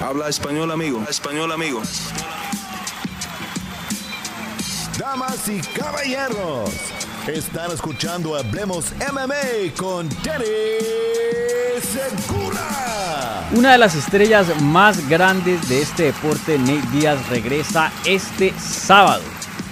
Habla español, amigo. Español, amigo. Damas y caballeros, están escuchando Hablemos MMA con Danny Segura. Una de las estrellas más grandes de este deporte, Nate Díaz, regresa este sábado.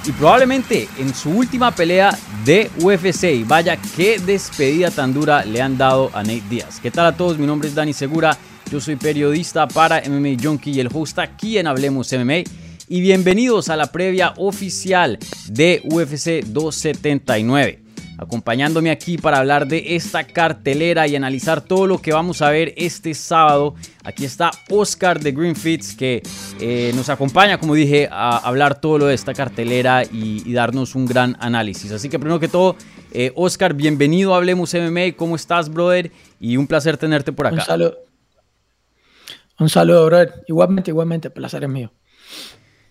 Y probablemente en su última pelea de UFC. Y vaya, qué despedida tan dura le han dado a Nate Díaz. ¿Qué tal a todos? Mi nombre es Dani Segura. Yo soy periodista para MMA Junkie y el host aquí en Hablemos MMA. Y bienvenidos a la previa oficial de UFC 279. Acompañándome aquí para hablar de esta cartelera y analizar todo lo que vamos a ver este sábado. Aquí está Oscar de Greenfits que eh, nos acompaña, como dije, a hablar todo lo de esta cartelera y, darnos un gran análisis. Así que primero que todo, eh, Oscar, bienvenido a Hablemos MMA. ¿Cómo estás, brother? Y un placer tenerte por acá. Un saludo. Un saludo, brother. Igualmente, igualmente, placer es mío.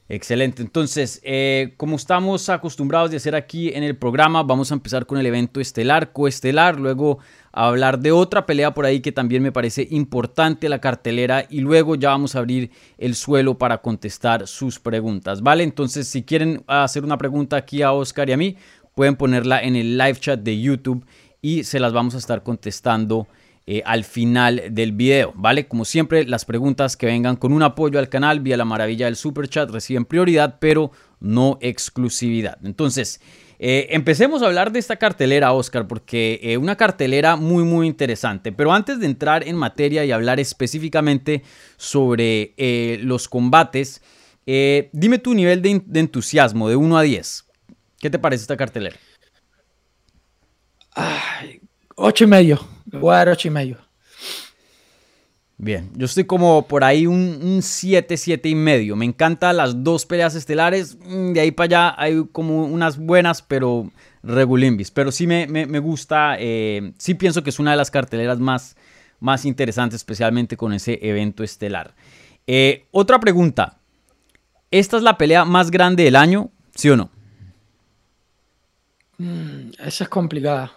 Excelente. Entonces, eh, como estamos acostumbrados de hacer aquí en el programa, vamos a empezar con el evento estelar, coestelar, luego hablar de otra pelea por ahí que también me parece importante la cartelera y luego ya vamos a abrir el suelo para contestar sus preguntas, ¿vale? Entonces, si quieren hacer una pregunta aquí a Oscar y a mí, pueden ponerla en el live chat de YouTube y se las vamos a estar contestando eh, al final del video, ¿vale? Como siempre, las preguntas que vengan con un apoyo al canal vía la maravilla del super chat reciben prioridad, pero no exclusividad. Entonces, eh, empecemos a hablar de esta cartelera, Oscar, porque eh, una cartelera muy, muy interesante. Pero antes de entrar en materia y hablar específicamente sobre los combates, dime tu nivel de, entusiasmo de 1 a 10. ¿Qué te parece esta cartelera? Ay, 8 y medio. Voy a dar 8 y medio. Bien, yo estoy como por ahí un 7, 7 y medio. Me encantan las dos peleas estelares. Mm, de ahí para allá hay como unas buenas, pero regulimbis. Pero sí me, gusta, eh, sí pienso que es una de las carteleras más, más interesantes, especialmente con ese evento estelar. Eh, otra pregunta. ¿Esta es la pelea más grande del año? ¿Sí o no? Mm, esa es complicada.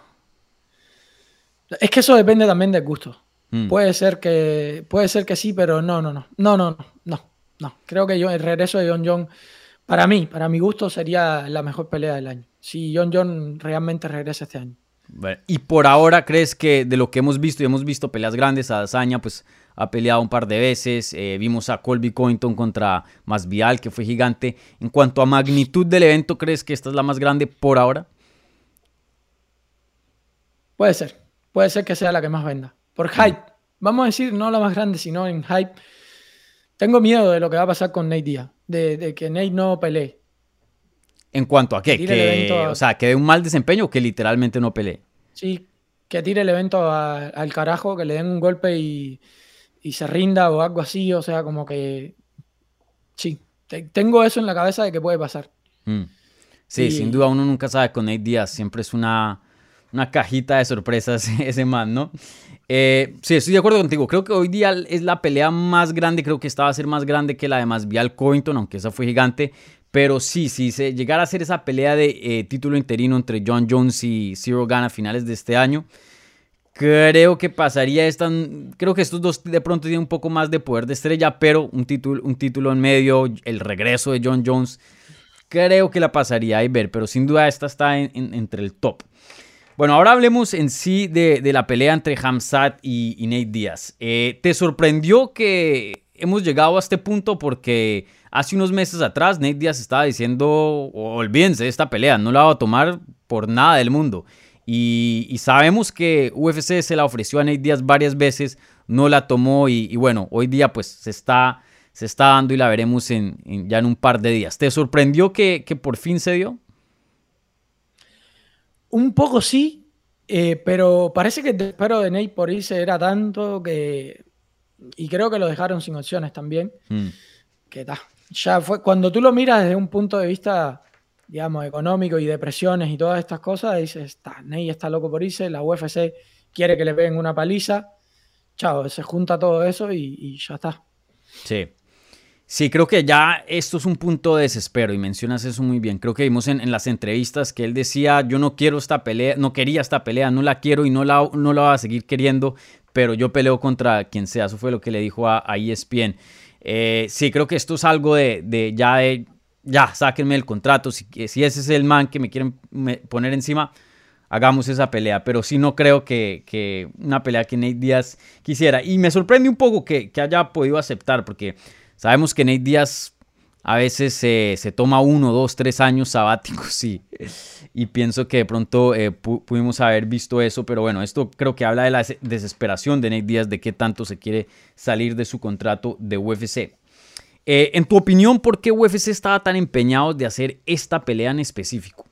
Es que eso depende también del gusto. Mm. Puede ser que puede ser que sí, pero no, no, no. No, no, no, no. no. Creo que yo, el regreso de John John, para mí, para mi gusto, sería la mejor pelea del año. Si John John realmente regresa este año. y por ahora, ¿crees que de lo que hemos visto, y hemos visto peleas grandes, a Dazaña, pues ha peleado un par de veces, eh, vimos a Colby Covington contra Masvial, que fue gigante. En cuanto a magnitud del evento, ¿crees que esta es la más grande por ahora? Puede ser puede ser que sea la que más venda. Por hype. Vamos a decir, no la más grande, sino en hype. Tengo miedo de lo que va a pasar con Nate Díaz, de, que Nate no pelee. ¿En cuanto a qué? Que, O sea, que dé un mal desempeño o que literalmente no pelee. Sí, que tire el evento al carajo, que le den un golpe y, se rinda o algo así. O sea, como que. Sí, tengo eso en la cabeza de que puede pasar. Mm. Sí, sin duda uno nunca sabe con Nate Díaz. Siempre es una una cajita de sorpresas ese man, ¿no? Eh, sí, estoy de acuerdo contigo. Creo que hoy día es la pelea más grande. Creo que esta va a ser más grande que la de Masvial Covington, aunque esa fue gigante. Pero sí, sí, se llegara a ser esa pelea de eh, título interino entre John Jones y Zero Gun a finales de este año, creo que pasaría esta. Creo que estos dos de pronto tienen un poco más de poder de estrella, pero un título, un título en medio, el regreso de John Jones, creo que la pasaría a ver. Pero sin duda esta está entre el top. Bueno, ahora hablemos en sí de, la pelea entre Hamzat y, Nate Díaz. Eh, ¿Te sorprendió que hemos llegado a este punto? Porque hace unos meses atrás Nate Díaz estaba diciendo, olvídense de esta pelea, no la va a tomar por nada del mundo. Y, sabemos que UFC se la ofreció a Nate Díaz varias veces, no la tomó y, bueno, hoy día pues se está, se está dando y la veremos en, ya en un par de días. ¿Te sorprendió que, que por fin se dio? Un poco sí, eh, pero parece que el desespero de Nate por irse era tanto que. Y creo que lo dejaron sin opciones también. Hmm. Que ta, ya fue. Cuando tú lo miras desde un punto de vista, digamos, económico y de presiones y todas estas cosas, dices, está, Nate está loco por irse, la UFC quiere que le peguen una paliza. Chao, se junta todo eso y, y ya está. Sí. Sí, creo que ya esto es un punto de desespero y mencionas eso muy bien. Creo que vimos en, las entrevistas que él decía, yo no quiero esta pelea, no quería esta pelea, no la quiero y no la, no la voy a seguir queriendo, pero yo peleo contra quien sea. Eso fue lo que le dijo a, ESPN. Eh, sí, creo que esto es algo de, ya de, ya, sáquenme el contrato. Si, si ese es el man que me quieren poner encima, hagamos esa pelea. Pero sí no creo que, una pelea que Nate Díaz quisiera. Y me sorprende un poco que, que haya podido aceptar, porque sabemos que Nate Díaz a veces se toma uno, dos, tres años sabáticos y, y pienso que de pronto eh, pudimos haber visto eso, pero bueno, esto creo que habla de la desesperación de Nate Díaz de qué tanto se quiere salir de su contrato de UFC. Eh, en tu opinión, ¿por qué UFC estaba tan empeñado de hacer esta pelea en específico?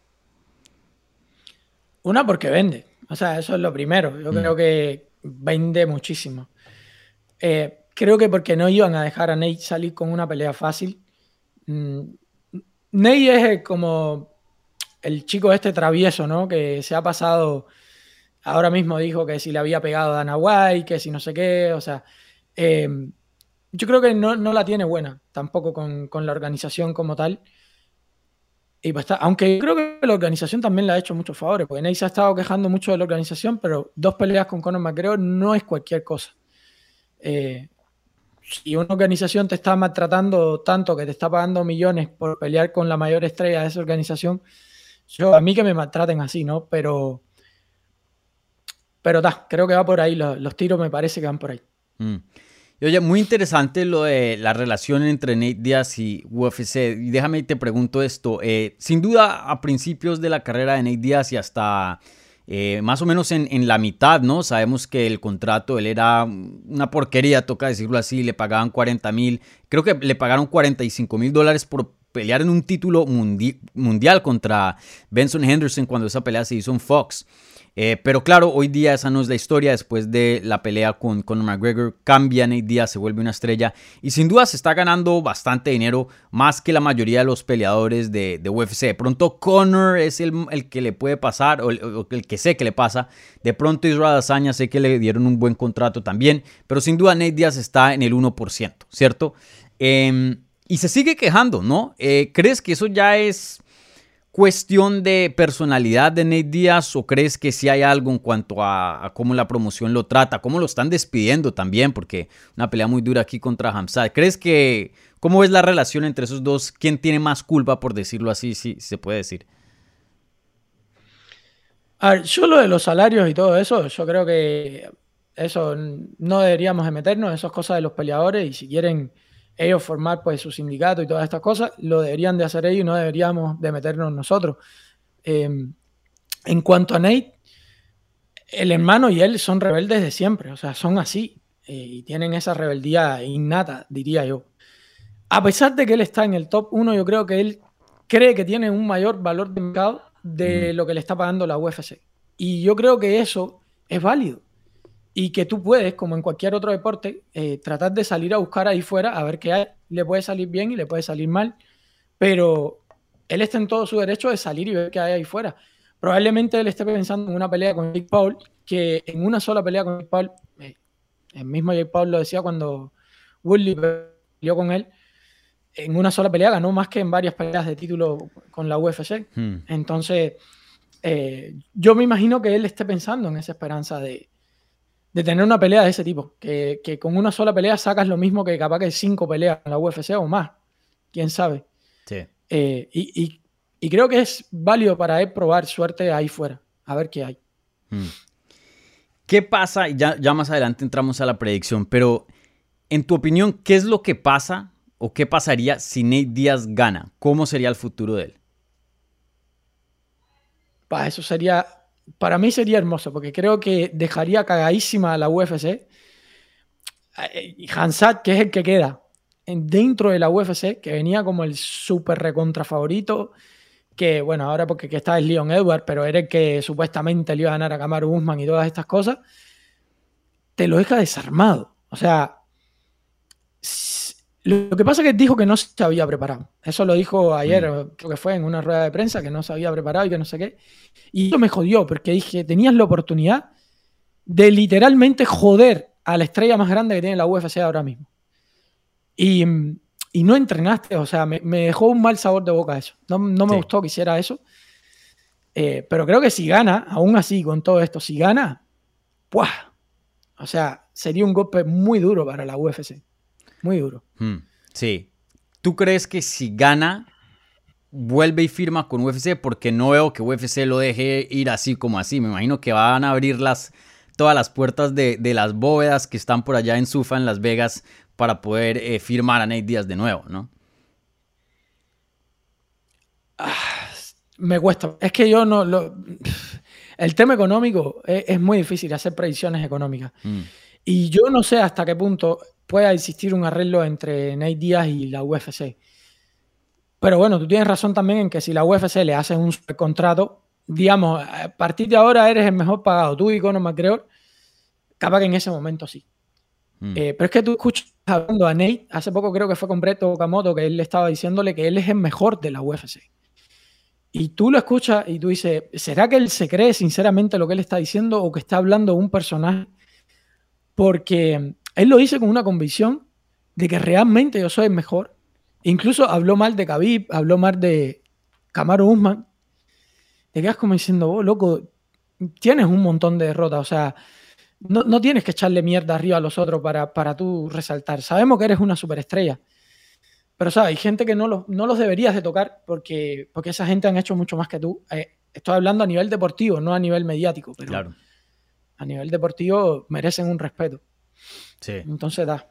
Una, porque vende. O sea, eso es lo primero. Yo mm. creo que vende muchísimo. Eh, creo que porque no iban a dejar a Nate salir con una pelea fácil. Mm, Ney es como el chico este travieso, ¿no? Que se ha pasado, ahora mismo dijo que si le había pegado a Dana White, que si no sé qué, o sea, em, yo creo que no, la tiene buena tampoco con, la organización como tal. Y pues aunque yo creo que la organización también le ha hecho muchos favores, porque Ney se ha estado quejando mucho de la organización, pero dos peleas con Conor McGregor no es cualquier cosa. Eh, si una organización te está maltratando tanto que te está pagando millones por pelear con la mayor estrella de esa organización, yo a mí que me maltraten así, ¿no? Pero, pero da, creo que va por ahí, los, tiros me parece que van por ahí. Mm. oye, muy interesante lo de la relación entre Nate Diaz y UFC. Y déjame te pregunto esto. Eh, sin duda, a principios de la carrera de Nate Diaz y hasta eh, más o menos en, la mitad, ¿no? Sabemos que el contrato, él era una porquería, toca decirlo así, le pagaban 40 mil, creo que le pagaron 45 mil dólares por pelear en un título mundial contra Benson Henderson cuando esa pelea se hizo en Fox. Eh, pero claro, hoy día esa no es la historia. Después de la pelea con Conor McGregor, cambia Nate Diaz, se vuelve una estrella. Y sin duda se está ganando bastante dinero, más que la mayoría de los peleadores de, UFC. De pronto Conor es el, que le puede pasar, o el, que sé que le pasa. De pronto Israel Azaña sé que le dieron un buen contrato también. Pero sin duda Nate Diaz está en el 1%, ¿cierto? Em, y se sigue quejando, ¿no? Eh, ¿Crees que eso ya es cuestión de personalidad de Nate Díaz o crees que sí hay algo en cuanto a, cómo la promoción lo trata, cómo lo están despidiendo también, porque una pelea muy dura aquí contra Hamzat. ¿Crees que, cómo es la relación entre esos dos? ¿Quién tiene más culpa, por decirlo así, si se puede decir? A ver, yo lo de los salarios y todo eso, yo creo que eso no deberíamos de meternos, eso es cosa de los peleadores y si quieren ellos formar pues su sindicato y todas estas cosas, lo deberían de hacer ellos y no deberíamos de meternos nosotros. Em, en cuanto a Nate, el hermano y él son rebeldes de siempre, o sea, son así eh, y tienen esa rebeldía innata, diría yo. A pesar de que él está en el top 1, yo creo que él cree que tiene un mayor valor de mercado de lo que le está pagando la UFC. Y yo creo que eso es válido y que tú puedes, como en cualquier otro deporte, eh, tratar de salir a buscar ahí fuera a ver qué hay. Le puede salir bien y le puede salir mal, pero él está en todo su derecho de salir y ver qué hay ahí fuera. Probablemente él esté pensando en una pelea con Jake Paul, que en una sola pelea con Jake Paul, eh, el mismo Jake Paul lo decía cuando Woodley peleó con él, en una sola pelea ganó más que en varias peleas de título con la UFC. Hmm. Entonces, eh, yo me imagino que él esté pensando en esa esperanza de, de tener una pelea de ese tipo. Que, con una sola pelea sacas lo mismo que capaz que cinco peleas en la UFC o más. Quién sabe. Sí. Eh, y, creo que es válido para él probar suerte ahí fuera. A ver qué hay. Hmm. ¿Qué pasa? Ya, ya más adelante entramos a la predicción, pero en tu opinión, ¿qué es lo que pasa o qué pasaría si Nate Díaz gana? ¿Cómo sería el futuro de él? Pa, eso sería para mí sería hermoso, porque creo que dejaría cagadísima a la UFC. Y Hansat, que es el que queda dentro de la UFC, que venía como el súper recontra favorito, que bueno, ahora porque está es Leon Edward, pero era el que supuestamente le iba a ganar a Kamaru Usman y todas estas cosas, te lo deja desarmado. O sea, lo que pasa es que dijo que no se había preparado. Eso lo dijo ayer, mm. creo que fue en una rueda de prensa, que no se había preparado y que no sé qué. Y eso me jodió, porque dije, tenías la oportunidad de literalmente joder a la estrella más grande que tiene la UFC ahora mismo. Y, no entrenaste, o sea, me, dejó un mal sabor de boca eso. No, me gustó que hiciera eso. Eh, pero creo que si gana, aún así con todo esto, si gana, ¡puah! O sea, sería un golpe muy duro para la UFC. Muy duro. Hmm, sí. ¿Tú crees que si gana, vuelve y firma con UFC? Porque no veo que UFC lo deje ir así como así. Me imagino que van a abrir las, todas las puertas de, las bóvedas que están por allá en Sufa, en Las Vegas, para poder eh, firmar a Nate Díaz de nuevo, ¿no? Ah, me cuesta. Es que yo no lo. El tema económico es, muy difícil hacer predicciones económicas. Hmm. Y yo no sé hasta qué punto pueda existir un arreglo entre Nate Díaz y la UFC. Pero bueno, tú tienes razón también en que si la UFC le hace un contrato, digamos, a partir de ahora eres el mejor pagado, tú y Conor McGregor, capaz que en ese momento sí. Hmm. Eh, pero es que tú escuchas hablando a Nate, hace poco creo que fue con Breto Okamoto, que él le estaba diciéndole que él es el mejor de la UFC. Y tú lo escuchas y tú dices, ¿será que él se cree sinceramente lo que él está diciendo o que está hablando un personaje? Porque él lo dice con una convicción de que realmente yo soy el mejor. Incluso habló mal de Khabib, habló mal de Camaro Usman. Te quedas como diciendo, oh, loco, tienes un montón de derrotas. O sea, no, tienes que echarle mierda arriba a los otros para, para tú resaltar. Sabemos que eres una superestrella. Pero, ¿sabes? Hay gente que no, no los deberías de tocar porque, porque esa gente han hecho mucho más que tú. Eh, estoy hablando a nivel deportivo, no a nivel mediático. Pero claro. A nivel deportivo merecen un respeto. Sí. Entonces da.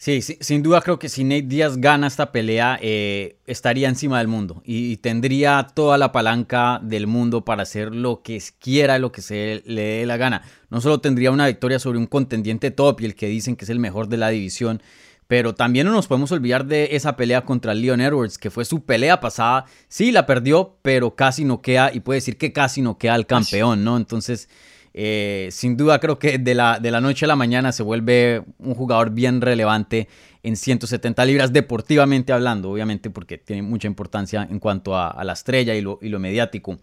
Sí, sin duda creo que si Nate Díaz gana esta pelea, eh, estaría encima del mundo y, tendría toda la palanca del mundo para hacer lo que quiera, lo que se le dé la gana. No solo tendría una victoria sobre un contendiente top y el que dicen que es el mejor de la división, pero también no nos podemos olvidar de esa pelea contra Leon Edwards, que fue su pelea pasada. Sí, la perdió, pero casi no queda, y puede decir que casi no queda al campeón, ¿no? Entonces eh, sin duda creo que de la, de la noche a la mañana se vuelve un jugador bien relevante en 170 libras, deportivamente hablando, obviamente, porque tiene mucha importancia en cuanto a, la estrella y lo, y lo mediático.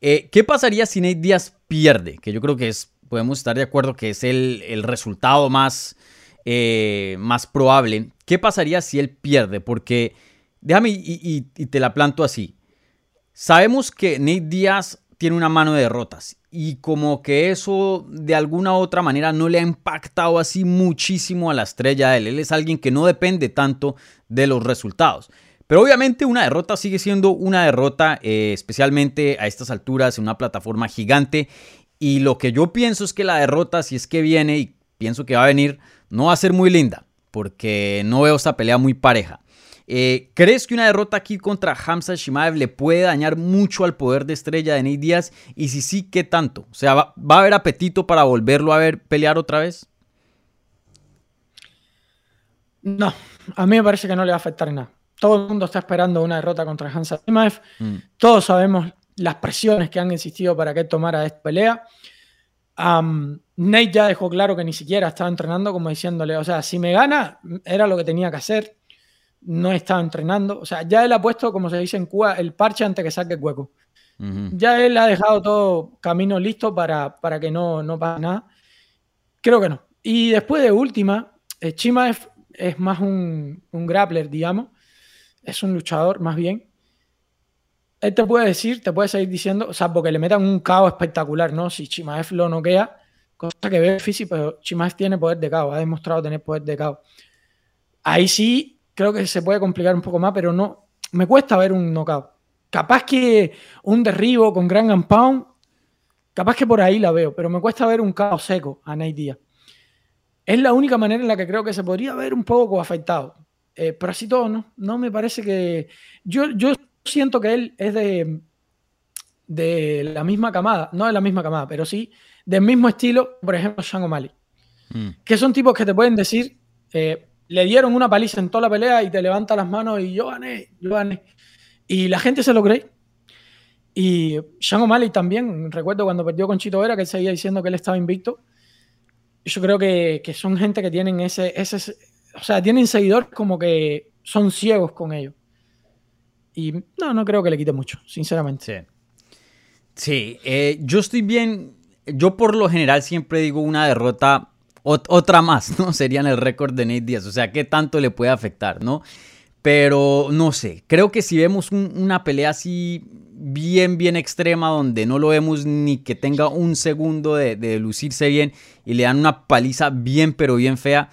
Eh, ¿Qué pasaría si Nate Díaz pierde? Que yo creo que es, podemos estar de acuerdo que es el, resultado más, eh, más probable. ¿Qué pasaría si él pierde? Porque, déjame y, y te la planto así. Sabemos que Nate Díaz tiene una mano de derrotas y como que eso de alguna u otra manera no le ha impactado así muchísimo a la estrella de él. Él es alguien que no depende tanto de los resultados. Pero obviamente una derrota sigue siendo una derrota, eh, especialmente a estas alturas en una plataforma gigante. Y lo que yo pienso es que la derrota, si es que viene, y pienso que va a venir, no va a ser muy linda, porque no veo esta pelea muy pareja. Eh, ¿Crees que una derrota aquí contra Hamza Shimaev le puede dañar mucho al poder de estrella de Nate Díaz? Y si sí, ¿qué tanto? O sea, ¿va, a haber apetito para volverlo a ver pelear otra vez? No, a mí me parece que no le va a afectar nada. Todo el mundo está esperando una derrota contra Hamza Shimaev. Mm. Todos sabemos las presiones que han existido para que tomara esta pelea. Nate ya dejó claro que ni siquiera estaba entrenando, como diciéndole, o sea, si me gana, era lo que tenía que hacer no está entrenando. O sea, ya él ha puesto, como se dice en Cuba, el parche antes que saque el hueco. Ya él ha dejado todo camino listo para, para que no, no pase nada. Creo que no. Y después de última, eh, Chima es, más un, un, grappler, digamos. Es un luchador, más bien. Él te puede decir, te puede seguir diciendo, o sea, porque le metan un caos espectacular, ¿no? Si Chimaev lo noquea, cosa que ve difícil, pero Chimaev tiene poder de caos, ha demostrado tener poder de caos. Ahí sí creo que se puede complicar un poco más, pero no. Me cuesta ver un knockout. Capaz que un derribo con Grand and Pound, capaz que por ahí la veo, pero me cuesta ver un caos seco a Nate Díaz. Es la única manera en la que creo que se podría ver un poco afectado. Eh, pero así todo, ¿no? No me parece que. Yo, yo siento que él es de, de la misma camada, no de la misma camada, pero sí del mismo estilo, por ejemplo, Sean O'Malley. Mm. Que son tipos que te pueden decir, eh, le dieron una paliza en toda la pelea y te levanta las manos y yo gané, yo gané. Y la gente se lo cree. Y Sean O'Malley también, recuerdo cuando perdió con Chito Vera, que él seguía diciendo que él estaba invicto. Yo creo que, son gente que tienen ese, ese, o sea, tienen seguidores como que son ciegos con ellos. Y no, no creo que le quite mucho, sinceramente. Sí. Sí, eh, yo estoy bien, yo por lo general siempre digo una derrota otra más, ¿no? Serían el récord de Nate Díaz. O sea, ¿qué tanto le puede afectar, no? Pero no sé, creo que si vemos una pelea así bien, bien extrema, donde no lo vemos ni que tenga un segundo de, lucirse bien y le dan una paliza bien, pero bien fea,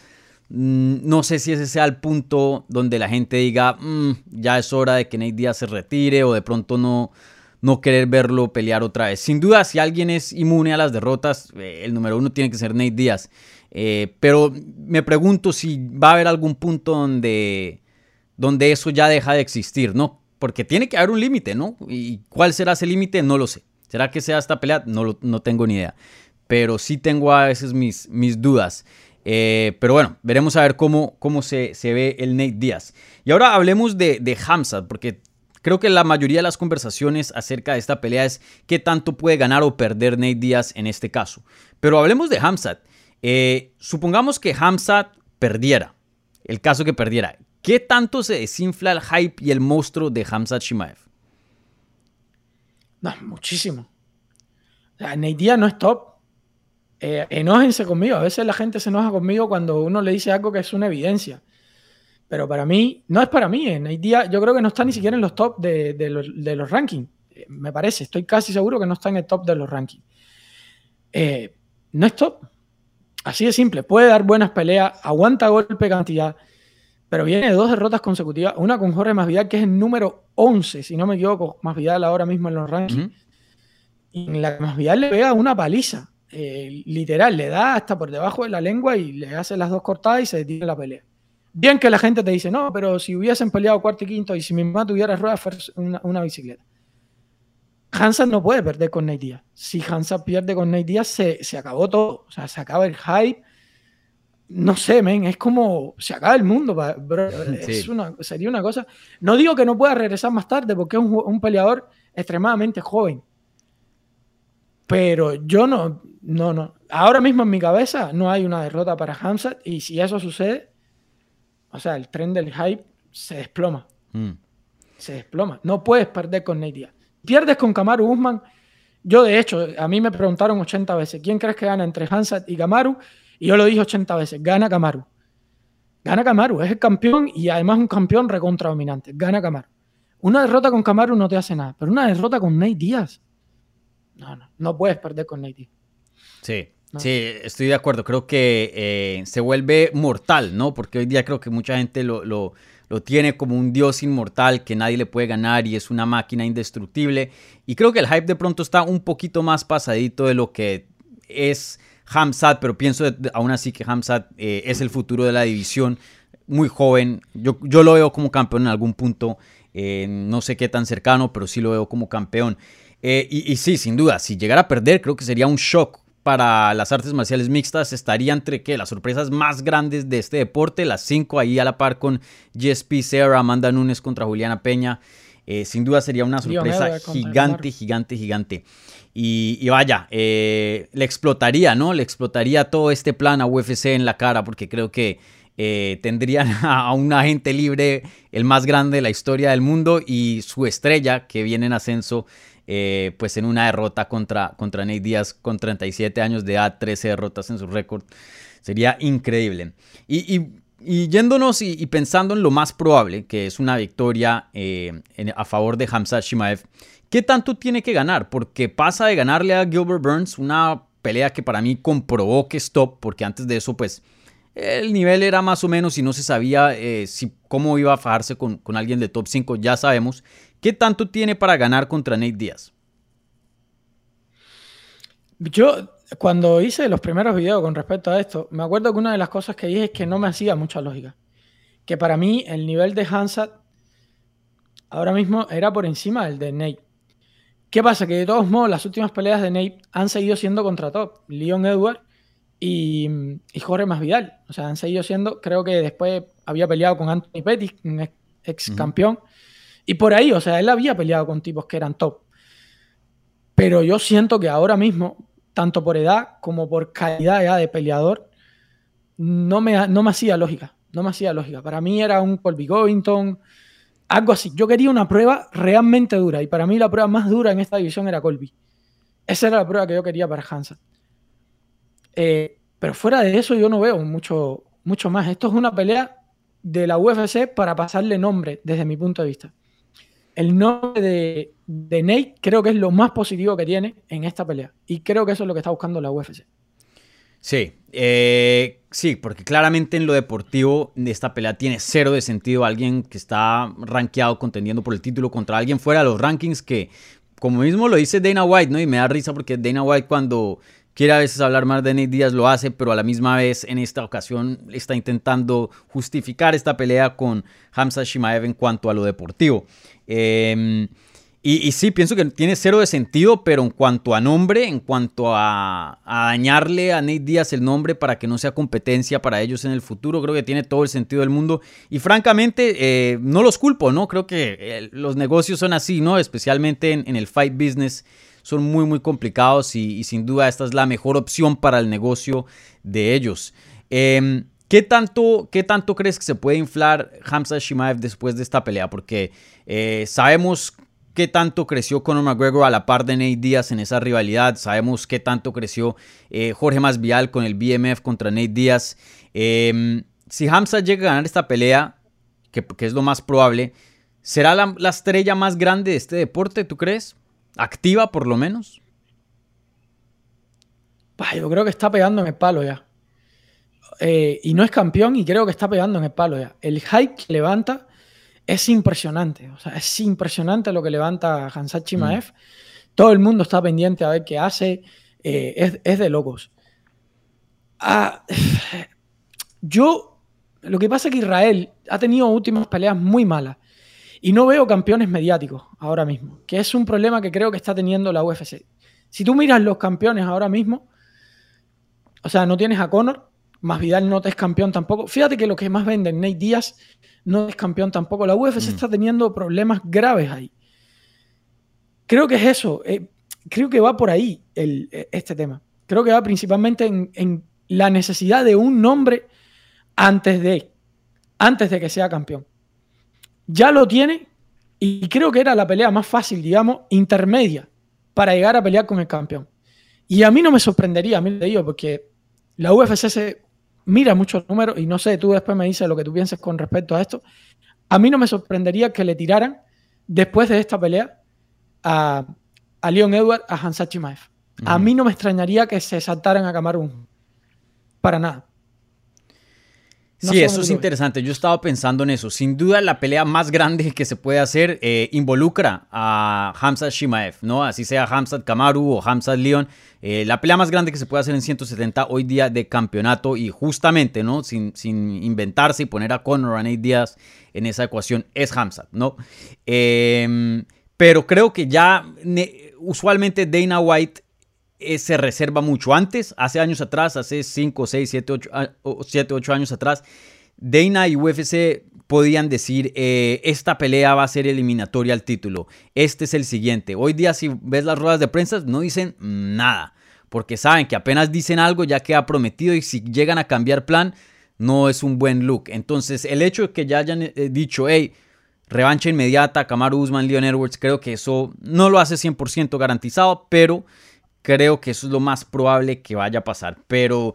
Mm, no sé si ese sea el punto donde la gente diga, mm, ya es hora de que Nate Diaz se retire o de pronto no, no querer verlo pelear otra vez. Sin duda, si alguien es inmune a las derrotas, eh, el número uno tiene que ser Nate Diaz. Eh, pero me pregunto si va a haber algún punto donde, donde eso ya deja de existir, ¿no? Porque tiene que haber un límite, ¿no? ¿Y cuál será ese límite? No lo sé. ¿Será que sea esta pelea? No, no tengo ni idea. Pero sí tengo a veces mis, mis dudas. Eh, pero bueno, veremos a ver cómo, cómo se, ve el Nate Díaz. Y ahora hablemos de, de Hamzat, porque creo que la mayoría de las conversaciones acerca de esta pelea es qué tanto puede ganar o perder Nate Díaz en este caso. Pero hablemos de Hamzat. Eh, supongamos que Hamzat perdiera, el caso que perdiera. ¿Qué tanto se desinfla el hype y el monstruo de Hamzat Shimaev? No, muchísimo. O sea, Díaz no es top eh, enójense conmigo. A veces la gente se enoja conmigo cuando uno le dice algo que es una evidencia. Pero para mí, no es para mí. En día yo creo que no está ni siquiera en los top de, los, rankings. Eh, me parece, estoy casi seguro que no está en el top de los rankings. Eh, no es top. Así de simple. Puede dar buenas peleas, aguanta golpe cantidad, pero viene de dos derrotas consecutivas. Una con Jorge Masvidal, que es el número 11, si no me equivoco, Masvidal ahora mismo en los rankings. Y en la que Masvidal le pega una paliza. Eh, literal, le da hasta por debajo de la lengua y le hace las dos cortadas y se detiene la pelea. Bien que la gente te dice, no, pero si hubiesen peleado cuarto y quinto y si mi mamá tuviera ruedas, una, una bicicleta. Hansa no puede perder con Nate Diaz. Si Hansa pierde con Nate Diaz, se, se, acabó todo. O sea, se acaba el hype. No sé, men, es como se acaba el mundo, sería una cosa. No digo que no pueda regresar más tarde porque es un, un peleador extremadamente joven. Pero yo no, no, no. Ahora mismo en mi cabeza no hay una derrota para Hamzat y si eso sucede, o sea, el tren del hype se desploma. Mm. Se desploma. No puedes perder con Nate Pierdes con Kamaru Usman. Yo, de hecho, a mí me preguntaron 80 veces, ¿quién crees que gana entre Hamzat y Kamaru? Y yo lo dije 80 veces, gana Kamaru. Gana Kamaru, es el campeón y además un campeón recontra dominante. Gana Kamaru. Una derrota con Kamaru no te hace nada, pero una derrota con Nate Díaz. No, no, no puedes perder con Nate Sí, sí, estoy de acuerdo. Creo que eh, se vuelve mortal, ¿no? Porque hoy día creo que mucha gente lo, lo, tiene como un dios inmortal que nadie le puede ganar y es una máquina indestructible. Y creo que el hype de pronto está un poquito más pasadito de lo que es Hamzat, pero pienso aún así que Hamzat eh, es el futuro de la división. Muy joven, yo, yo lo veo como campeón en algún punto, eh, no sé qué tan cercano, pero sí lo veo como campeón. y, y, sí, sin duda, si llegara a perder, creo que sería un shock para las artes marciales mixtas estaría entre que las sorpresas más grandes de este deporte, las cinco ahí a la par con GSP Sarah, Amanda Nunes contra Juliana Peña. Eh, sin duda sería una sorpresa gigante, gigante, gigante. Y, vaya, eh, le explotaría, ¿no? Le explotaría todo este plan a UFC en la cara porque creo que eh, tendrían a, un agente libre, el más grande de la historia del mundo y su estrella que viene en ascenso eh, pues en una derrota contra, contra Nate Díaz con 37 años de edad, 13 derrotas en su récord. Sería increíble. Y, yéndonos y, pensando en lo más probable, que es una victoria eh, a favor de Hamza Shimaev, ¿qué tanto tiene que ganar? Porque pasa de ganarle a Gilbert Burns, una pelea que para mí comprobó que stop, porque antes de eso, pues el nivel era más o menos y no se sabía eh, cómo iba a fajarse con, alguien de top 5, ya sabemos. ¿Qué tanto tiene para ganar contra Nate Díaz? Yo, cuando hice los primeros videos con respecto a esto, me acuerdo que una de las cosas que dije es que no me hacía mucha lógica. Que para mí el nivel de Hansat ahora mismo era por encima del de Nate. ¿Qué pasa? Que de todos modos las últimas peleas de Nate han seguido siendo contra top. Leon Edward y, y Jorge Masvidal. O sea, han seguido siendo, creo que después había peleado con Anthony Pettis, un ex, campeón. Y por ahí, o sea, él había peleado con tipos que eran top. Pero yo siento que ahora mismo, tanto por edad como por calidad de peleador, no me, no me hacía lógica. No me hacía lógica. Para mí era un Colby Covington, algo así. Yo quería una prueba realmente dura. Y para mí la prueba más dura en esta división era Colby. Esa era la prueba que yo quería para Hansa. Eh, pero fuera de eso yo no veo mucho, mucho más. Esto es una pelea de la UFC para pasarle nombre desde mi punto de vista el nombre de, de, Nate creo que es lo más positivo que tiene en esta pelea. Y creo que eso es lo que está buscando la UFC. Sí, eh, sí, porque claramente en lo deportivo esta pelea tiene cero de sentido. Alguien que está rankeado contendiendo por el título contra alguien fuera de los rankings que, como mismo lo dice Dana White, ¿no? Y me da risa porque Dana White cuando quiere a veces hablar más de Nate Díaz lo hace, pero a la misma vez en esta ocasión está intentando justificar esta pelea con Hamza Shimaev en cuanto a lo deportivo. Eh, y, sí, pienso que tiene cero de sentido, pero en cuanto a nombre, en cuanto a, dañarle a Nate Díaz el nombre para que no sea competencia para ellos en el futuro, creo que tiene todo el sentido del mundo. Y francamente, eh, no los culpo, ¿no? Creo que eh, los negocios son así, ¿no? Especialmente en, el fight business son muy, muy complicados y, sin duda esta es la mejor opción para el negocio de ellos. Em, ¿Qué tanto, ¿Qué tanto crees que se puede inflar Hamza Shimaev después de esta pelea? Porque eh, sabemos qué tanto creció Conor McGregor a la par de Nate Díaz en esa rivalidad. Sabemos qué tanto creció eh, Jorge Masvial con el BMF contra Nate Díaz. Em, si Hamza llega a ganar esta pelea, que, es lo más probable, ¿será la, estrella más grande de este deporte, tú crees? ¿Activa por lo menos? yo creo que está pegando en el palo ya. Eh, y no es campeón y creo que está pegando en el palo ya. El hype que levanta es impresionante. O sea, es impresionante lo que levanta Hansachi Maef. Mm. Todo el mundo está pendiente a ver qué hace. Eh, es, de locos. Ah, yo, lo que pasa es que Israel ha tenido últimas peleas muy malas. Y no veo campeones mediáticos ahora mismo, que es un problema que creo que está teniendo la UFC. Si tú miras los campeones ahora mismo, o sea, no tienes a Conor, más Vidal no te es campeón tampoco. Fíjate que lo que más venden, Nate Díaz no es campeón tampoco. La UFC mm. está teniendo problemas graves ahí. Creo que es eso. Eh, creo que va por ahí el, eh, este tema. Creo que va principalmente en, la necesidad de un nombre antes de, antes de que sea campeón. Ya lo tiene y creo que era la pelea más fácil, digamos, intermedia para llegar a pelear con el campeón. Y a mí no me sorprendería, a mí te digo, porque la UFC se mira muchos números y no sé, tú después me dices lo que tú piensas con respecto a esto. A mí no me sorprendería que le tiraran después de esta pelea a, a Leon Edward, a Hansachi Maef. A mí no me extrañaría que se saltaran a Camarón. Para nada sí, eso es interesante. Yo estaba pensando en eso. Sin duda, la pelea más grande que se puede hacer eh, involucra a Hamza Shimaev, ¿no? Así sea Hamza Kamaru o Hamza Leon. Eh, la pelea más grande que se puede hacer en 170 hoy día de campeonato y justamente, ¿no? Sin, inventarse y poner a Conor a Nate Díaz en esa ecuación es Hamza, ¿no? Em, pero creo que ya usualmente Dana White eh, se reserva mucho. Antes, hace años atrás, hace 5, 6, 7, 8, 7, 8 años atrás, Dana y UFC podían decir, eh, esta pelea va a ser eliminatoria al título, este es el siguiente. Hoy día si ves las ruedas de prensa no dicen nada, porque saben que apenas dicen algo ya queda prometido y si llegan a cambiar plan no es un buen look. Entonces el hecho de que ya hayan eh, dicho, hey, revancha inmediata, Kamaru Usman, Leon Edwards, creo que eso no lo hace 100% garantizado, pero creo que eso es lo más probable que vaya a pasar. Pero,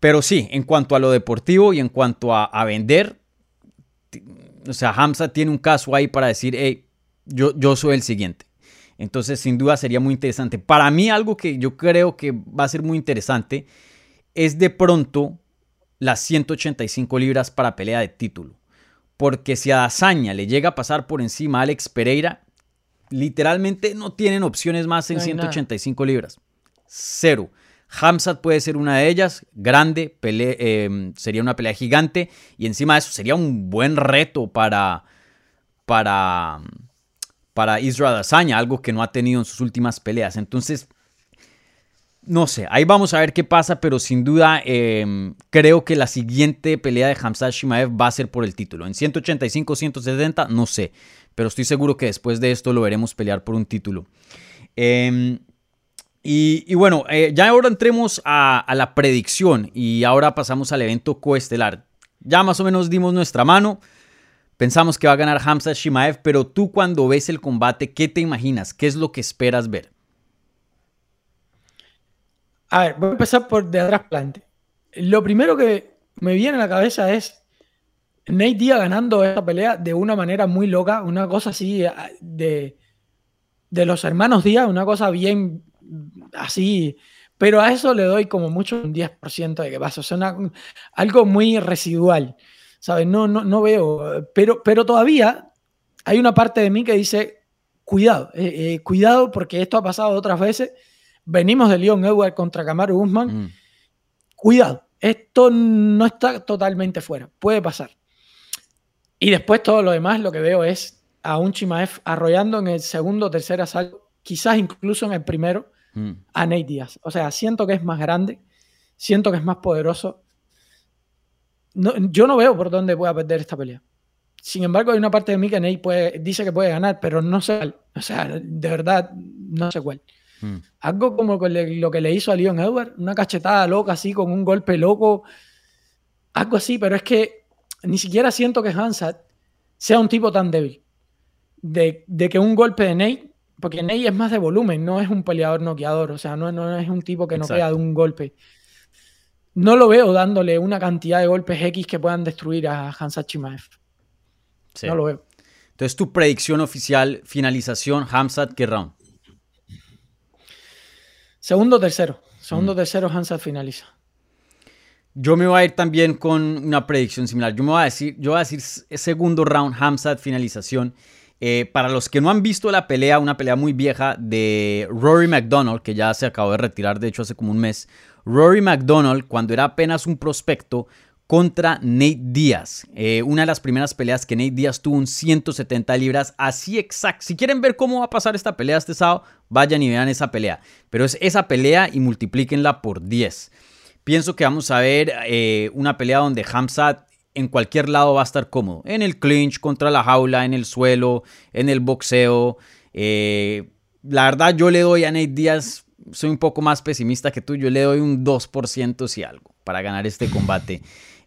pero sí, en cuanto a lo deportivo y en cuanto a, vender, o sea, Hamza tiene un caso ahí para decir, hey, yo, yo soy el siguiente. Entonces, sin duda sería muy interesante. Para mí, algo que yo creo que va a ser muy interesante es de pronto las 185 libras para pelea de título. Porque si a Dazaña le llega a pasar por encima a Alex Pereira, literalmente no tienen opciones más en 185 libras. Cero. Hamzat puede ser una de ellas, grande, em, sería una pelea gigante y encima de eso sería un buen reto para, para, para Israel Azaña, algo que no ha tenido en sus últimas peleas. Entonces, no sé, ahí vamos a ver qué pasa, pero sin duda em, creo que la siguiente pelea de Hamzat Shimaev va a ser por el título. En 185, 170, no sé pero estoy seguro que después de esto lo veremos pelear por un título. Em, y, bueno, eh, ya ahora entremos a, la predicción y ahora pasamos al evento coestelar. Ya más o menos dimos nuestra mano. Pensamos que va a ganar Hamza Shimaev, pero tú cuando ves el combate, ¿qué te imaginas? ¿Qué es lo que esperas ver? A ver, voy a empezar por de atrás plante. Lo primero que me viene a la cabeza es Nate Díaz ganando esta pelea de una manera muy loca, una cosa así eh, de, de los hermanos Díaz, una cosa bien así pero a eso le doy como mucho un 10% de que pasa. O sea, algo muy residual, ¿sabes? No, no, no veo, pero, pero todavía hay una parte de mí que dice, cuidado, eh, eh, cuidado porque esto ha pasado otras veces. Venimos de Leon Edward contra Camaro Guzmán. Mm. Cuidado, esto no está totalmente fuera, puede pasar. Y después todo lo demás, lo que veo es a un Chimaev arrollando en el segundo o tercer asalto, quizás incluso en el primero, mm. a Nate Díaz. O sea, siento que es más grande, siento que es más poderoso. yo no veo por dónde pueda perder esta pelea. Sin embargo, hay una parte de mí que Nate puede, dice que puede ganar, pero no sé cuál. O sea, de verdad, no sé cuál. Mm. Algo como lo que le hizo a Leon Edward, una cachetada loca así, con un golpe loco. Algo así, pero es que ni siquiera siento que Hansat sea un tipo tan débil. De, que un golpe de Nate, porque Nate es más de volumen, no es un peleador noqueador, o sea, no, no es un tipo que noquea de un golpe. No lo veo dándole una cantidad de golpes X que puedan destruir a Hansat Chimaev. No lo veo. Entonces, tu predicción oficial, finalización, Hamzat, ¿qué round? Segundo, tercero. Segundo, mm. tercero, Hamzat finaliza. Yo me voy a ir también con una predicción similar. Yo me voy a decir, yo voy a decir segundo round, Hamzat, finalización. Eh, para los que no han visto la pelea, una pelea muy vieja de Rory McDonald, que ya se acabó de retirar, de hecho, hace como un mes. Rory McDonald, cuando era apenas un prospecto, contra Nate Díaz. Eh, una de las primeras peleas que Nate Díaz tuvo un 170 libras, así exacto. Si quieren ver cómo va a pasar esta pelea este sábado, vayan y vean esa pelea. Pero es esa pelea y multiplíquenla por 10. Pienso que vamos a ver eh, una pelea donde Hamzat en cualquier lado va a estar cómodo. En el clinch, contra la jaula, en el suelo, en el boxeo. Eh, la verdad, yo le doy a Nate Díaz, soy un poco más pesimista que tú, yo le doy un 2% si algo para ganar este combate.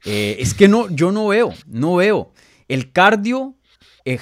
Eh, es que no, yo no veo, no veo. El cardio,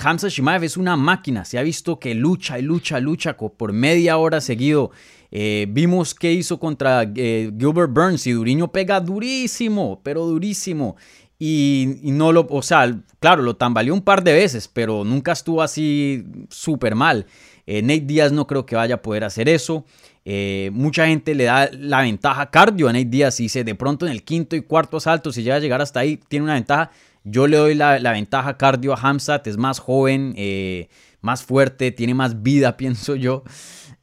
Hamza Shimaev es una máquina. Se ha visto que lucha y lucha, lucha por media hora seguido. Eh, vimos qué hizo contra Gilbert Burns y Duriño pega durísimo, pero durísimo. Y, no lo, o sea, claro, lo tambaleó un par de veces, pero nunca estuvo así súper mal. Nate Díaz no creo que vaya a poder hacer eso. Eh, mucha gente le da la ventaja cardio a Nate Díaz y dice de pronto en el quinto y cuarto asalto, si llega a llegar hasta ahí, tiene una ventaja. Yo le doy la, ventaja cardio a Hamzat, es más joven, eh, más fuerte, tiene más vida, pienso yo.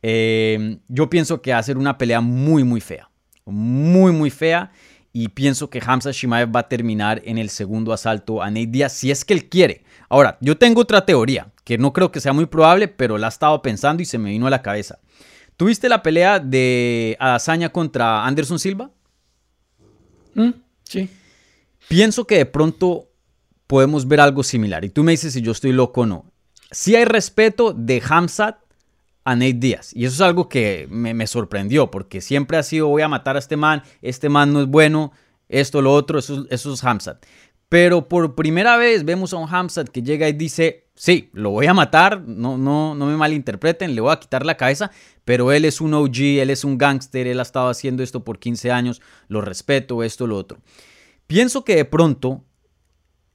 Eh, yo pienso que va a ser una pelea muy, muy fea. Muy, muy fea. Y pienso que Hamza Shimaev va a terminar en el segundo asalto a Nate Díaz si es que él quiere. Ahora, yo tengo otra teoría que no creo que sea muy probable, pero la he estado pensando y se me vino a la cabeza. ¿Tuviste la pelea de Adazaña contra Anderson Silva? Mm, sí. Pienso que de pronto podemos ver algo similar. Y tú me dices si yo estoy loco o no. Sí hay respeto de Hamzat a Nate Díaz. Y eso es algo que me, sorprendió, porque siempre ha sido voy a matar a este man, este man no es bueno, esto, lo otro, eso, eso es Hamzat. Pero por primera vez vemos a un Hamzat que llega y dice, sí, lo voy a matar, no, no, no me malinterpreten, le voy a quitar la cabeza, pero él es un OG, él es un gángster, él ha estado haciendo esto por 15 años, lo respeto, esto, lo otro. Pienso que de pronto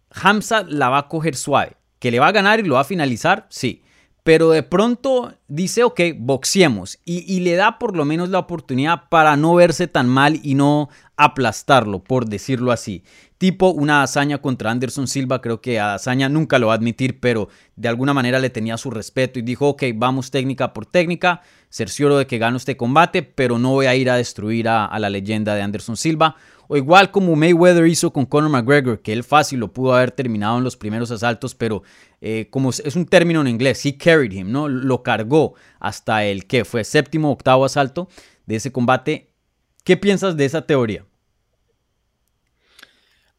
Hamza la va a coger suave, que le va a ganar y lo va a finalizar, sí. Pero de pronto dice, ok, boxeemos. Y, y, le da por lo menos la oportunidad para no verse tan mal y no aplastarlo, por decirlo así tipo una hazaña contra Anderson Silva. Creo que a hazaña nunca lo va a admitir, pero de alguna manera le tenía su respeto y dijo, ok, vamos técnica por técnica, cercioro de que gano este combate, pero no voy a ir a destruir a, la leyenda de Anderson Silva. O igual como Mayweather hizo con Conor McGregor, que él fácil lo pudo haber terminado en los primeros asaltos, pero eh, como es un término en inglés, he carried him, ¿no? Lo cargó hasta el que fue séptimo, octavo asalto de ese combate. ¿Qué piensas de esa teoría?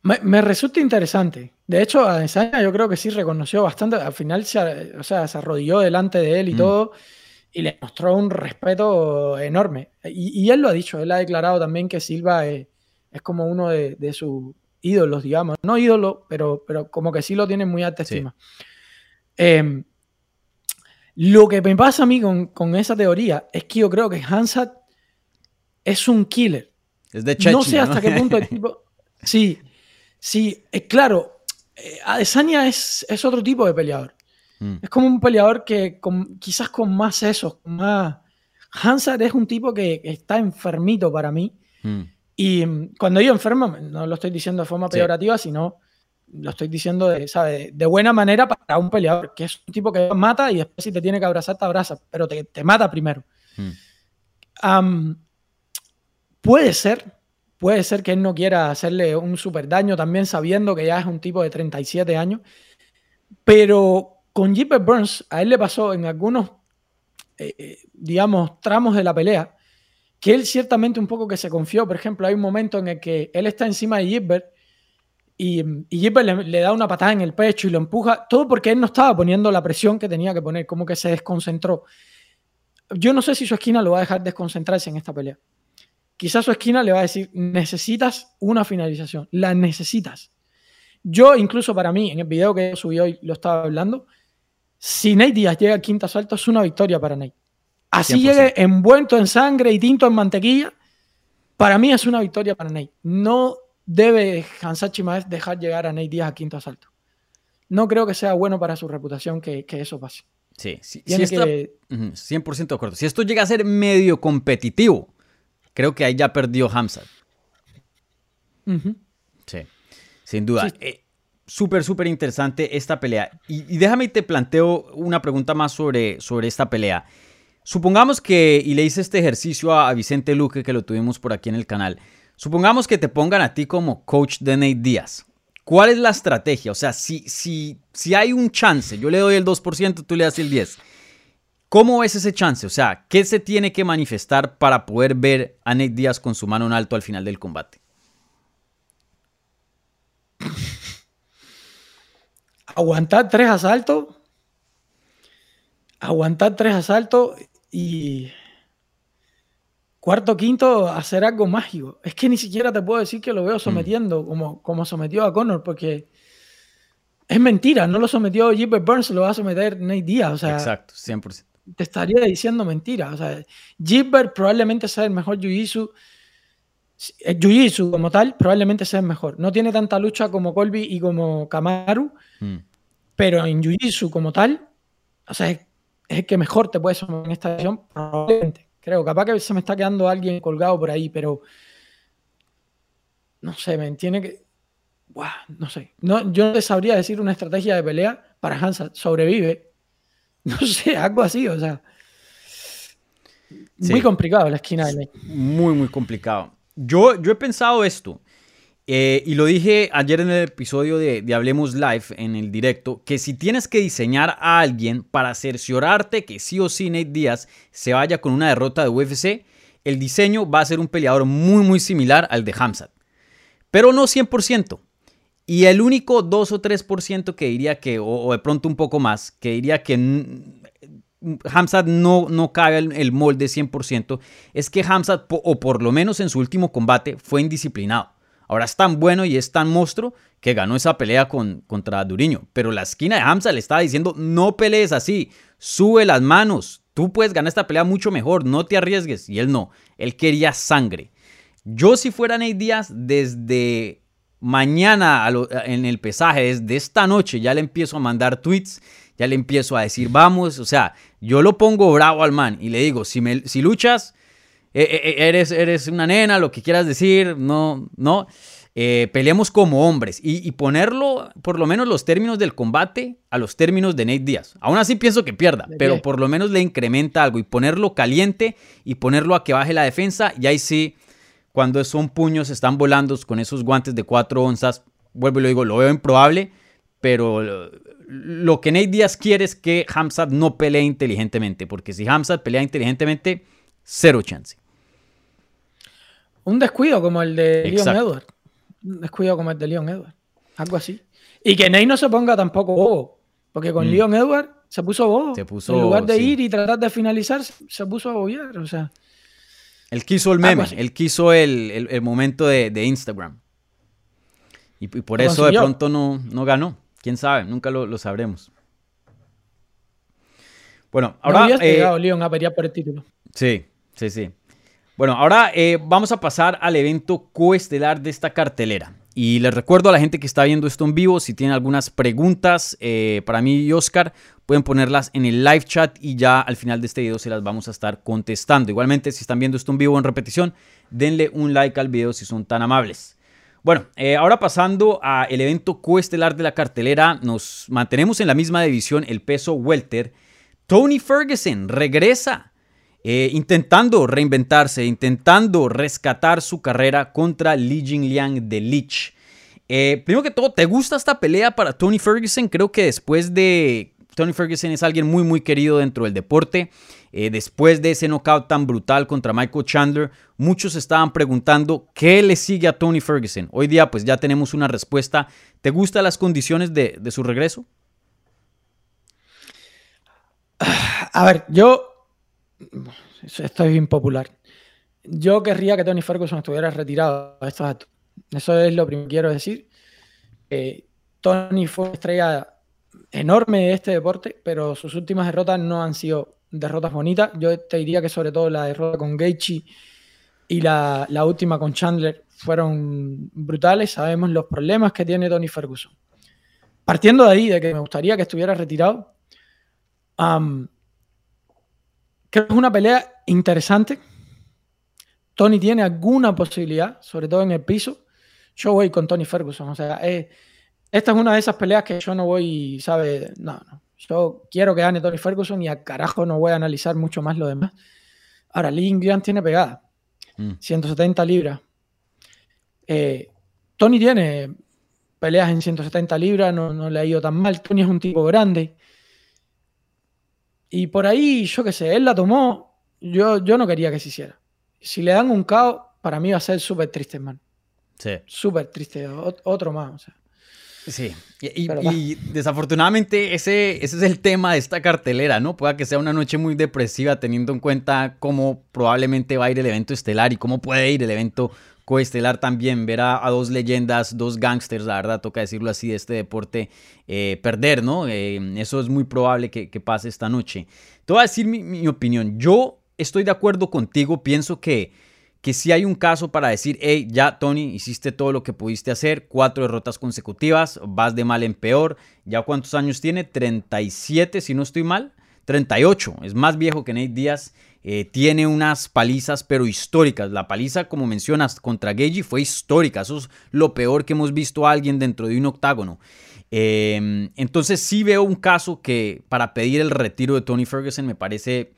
Me, resulta interesante. De hecho, Adesanya yo creo que sí reconoció bastante. Al final, se, o sea, se arrodilló delante de él y mm. todo y le mostró un respeto enorme. Y, él lo ha dicho, él ha declarado también que Silva es, como uno de, sus ídolos, digamos. No ídolo, pero, pero como que sí lo tiene muy alta estima. Em, lo que me pasa a mí con, con, esa teoría es que yo creo que Hansat es un killer. Es de No sé hasta qué punto el tipo... Sí, Sí, es claro, eh, Adesanya es, es, otro tipo de peleador. Mm. Es como un peleador que con, quizás con más con más, Hansard es un tipo que está enfermito para mí. Mm. Y mm, cuando digo enfermo, no lo estoy diciendo de forma Sí. peyorativa, sino lo estoy diciendo de, ¿sabe? de buena manera para un peleador, que es un tipo que mata y después si te tiene que abrazar, te abraza, pero te, te mata primero. Mm. Am, puede ser, puede ser que él no quiera hacerle un super daño también sabiendo que ya es un tipo de 37 años, pero con Gilbert Burns a él le pasó en algunos, eh, eh, digamos, tramos de la pelea, que él ciertamente un poco que se confió, por ejemplo, hay un momento en el que él está encima de Gilbert y, y le, le da una patada en el pecho y lo empuja, todo porque él no estaba poniendo la presión que tenía que poner, como que se desconcentró. Yo no sé si su esquina lo va a dejar desconcentrarse en esta pelea. Quizás su esquina le va a decir, necesitas una finalización, la necesitas. Yo, incluso para mí, en el video que subí hoy, lo estaba hablando, si Nate Díaz llega al quinto asalto, es una victoria para Nate. Así 100%. llegue envuelto en sangre y tinto en mantequilla, para mí es una victoria para Nate. No debe Hansat Chimaev dejar llegar a Nate Díaz al quinto asalto. No creo que sea bueno para su reputación que, que eso pase. Sí, sí, sí Tiene está- que- Ujú, 100% de acuerdo. Si esto llega a ser medio competitivo, creo que ahí ya perdió Hamzat. Ujú. Sí, sin duda. Sí. Eh, súper, súper interesante esta pelea. Y, y déjame te planteo una pregunta más sobre, sobre esta pelea. Supongamos que, y le hice este ejercicio a, a Vicente Luque, que lo tuvimos por aquí en el canal. Supongamos que te pongan a ti como coach de Nate Díaz. ¿Cuál es la estrategia? O sea, si, si, si hay un chance, yo le doy el 2%, tú le das el 10%. ¿Cómo ves ese chance? O sea, ¿qué se tiene que manifestar para poder ver a Nate Díaz con su mano en alto al final del combate? Aguantar tres asaltos, aguantar tres asaltos y cuarto, quinto, hacer algo mágico. Es que ni siquiera te puedo decir que lo veo sometiendo como, como sometió a Conor, porque es mentira, no lo sometió Gilbert Burns, lo va a someter Nate Díaz. O sea, Exacto, 100%. te estaría diciendo mentira. O sea, Gilbert probablemente sea el mejor Jiu-Jitsu. El Jiu-Jitsu como tal probablemente sea el mejor. No tiene tanta lucha como Colby y como Kamaru, Mm. pero en Jiu-Jitsu como tal, o sea, es, es el que mejor te puede someter en esta edición, probablemente. Creo, capaz que se me está quedando alguien colgado por ahí, pero no sé, me tiene que... No sé. No, yo no te sabría decir una estrategia de pelea para Hansa. Sobrevive. No sé, algo así, o sea. Muy complicado la esquina de. Muy, muy complicado. Yo, yo he pensado esto, eh, y lo dije ayer en el episodio de, Hablemos Live, en el directo, que si tienes que diseñar a alguien para cerciorarte que sí o sí Nate Díaz se vaya con una derrota de UFC, el diseño va a ser un peleador muy, muy similar al de Hamzat. Pero no 100%. Y el único 2 o 3% que diría que, o, o de pronto un poco más, que diría que Hamzat no, no cabe el, molde 100%, es que Hamzat, o por lo menos en su último combate, fue indisciplinado. Ahora es tan bueno y es tan monstruo que ganó esa pelea con, contra Duriño. Pero la esquina de Hamzat le estaba diciendo, no pelees así, sube las manos, tú puedes ganar esta pelea mucho mejor, no te arriesgues. Y él no, él quería sangre. Yo si fuera Nate Díaz, desde mañana en el pesaje, desde esta noche, ya le empiezo a mandar tweets, ya le empiezo a decir, vamos, o sea, yo lo pongo bravo al man y le digo, si, me, si luchas, eh, eh, eres, eres una nena, lo que quieras decir, no, no, eh, peleemos como hombres y, y ponerlo, por lo menos los términos del combate, a los términos de Nate Díaz. Aún así pienso que pierda, ¿De pero por lo menos le incrementa algo y ponerlo caliente y ponerlo a que baje la defensa, y ahí sí cuando son puños, están volando con esos guantes de 4 onzas. Vuelvo y lo digo, lo veo improbable, pero lo, que Nate Díaz quiere es que Hamzat no pelee inteligentemente, porque si Hamzat pelea inteligentemente, cero chance. Un descuido como el de Leon Exacto. Edward. Un descuido como el de Leon Edward. Algo así. Y que Nate no se ponga tampoco bobo. Porque con Mm. Leon Edward se puso bobo. Se puso, en lugar de sí. ir y tratar de finalizar, se- puso a bobear. O sea, Él quiso el meme, él quiso el, el- el momento de, de Instagram. Y, y por Lo eso de pronto no, no ganó. Quién sabe, nunca lo, lo sabremos. Bueno, no ahora. hubiese eh, llegado Leon por el título. Sí, sí, sí. Bueno, ahora eh, vamos a pasar al evento coestelar de esta cartelera. Y les recuerdo a la gente que está viendo esto en vivo, si tienen algunas preguntas eh, para mí y Oscar, pueden ponerlas en el live chat y ya al final de este video se las vamos a estar contestando. Igualmente, si están viendo esto en vivo o en repetición, denle un like al video si son tan amables. Bueno, eh, ahora pasando al evento coestelar de la cartelera, nos mantenemos en la misma división, el peso welter. Tony Ferguson regresa eh, intentando reinventarse, intentando rescatar su carrera contra Li Jingliang de Lich. Eh, primero que todo, ¿te gusta esta pelea para Tony Ferguson? Creo que después de... Tony Ferguson es alguien muy muy querido dentro del deporte. Eh, después de ese knockout tan brutal contra Michael Chandler, muchos estaban preguntando qué le sigue a Tony Ferguson. Hoy día pues ya tenemos una respuesta. ¿Te gustan las condiciones de, su regreso? A ver, yo esto es impopular. Yo querría que Tony Ferguson estuviera retirado a estos actos. Eso es lo primero que quiero decir. Tony fue estrella enorme este deporte, pero sus últimas derrotas no han sido derrotas bonitas. Yo te diría que sobre todo la derrota con Gaethje y la, última con Chandler fueron brutales. Sabemos los problemas que tiene Tony Ferguson. Partiendo de ahí, de que me gustaría que estuviera retirado, Creo que es una pelea interesante. Tony tiene alguna posibilidad, sobre todo en el piso. Yo voy con Tony Ferguson. O sea, eh, esta es una de esas peleas que yo no voy, ¿sabes? No, no. Yo quiero que gane Tony Ferguson y a carajo no voy a analizar mucho más lo demás. Ahora, Lee Ingram tiene pegada. 170 mm. libras. Eh, Tony tiene peleas en 170 libras, no, no le ha ido tan mal. Tony es un tipo grande. Y por ahí, yo qué sé, él la tomó. Yo, yo no quería que se hiciera. Si le dan un caos, para mí va a ser súper triste, man. Sí. Súper triste. otro más. Sí, y, desafortunadamente ese, ese es el tema de esta cartelera, ¿no? Pueda que sea una noche muy depresiva teniendo en cuenta cómo probablemente va a ir el evento estelar y cómo puede ir el evento coestelar también, ver a, dos leyendas, dos gangsters, la verdad, toca decirlo así, de este deporte, eh, perder, ¿no? Eh, eso es muy probable que, pase esta noche. Te voy a decir mi, opinión. Yo estoy de acuerdo contigo, pienso que, que si hay un caso para decir, hey, ya Tony, hiciste todo lo que pudiste hacer, cuatro derrotas consecutivas, vas de mal en peor, ya cuántos años tiene, 37 si no estoy mal, 38, es más viejo que Nate Díaz. Eh, tiene unas palizas, pero históricas. La paliza, como mencionas, contra Geji fue histórica. Eso es lo peor que hemos visto a alguien dentro de un octágono. Em, entonces sí veo un caso que para pedir el retiro de Tony Ferguson me parece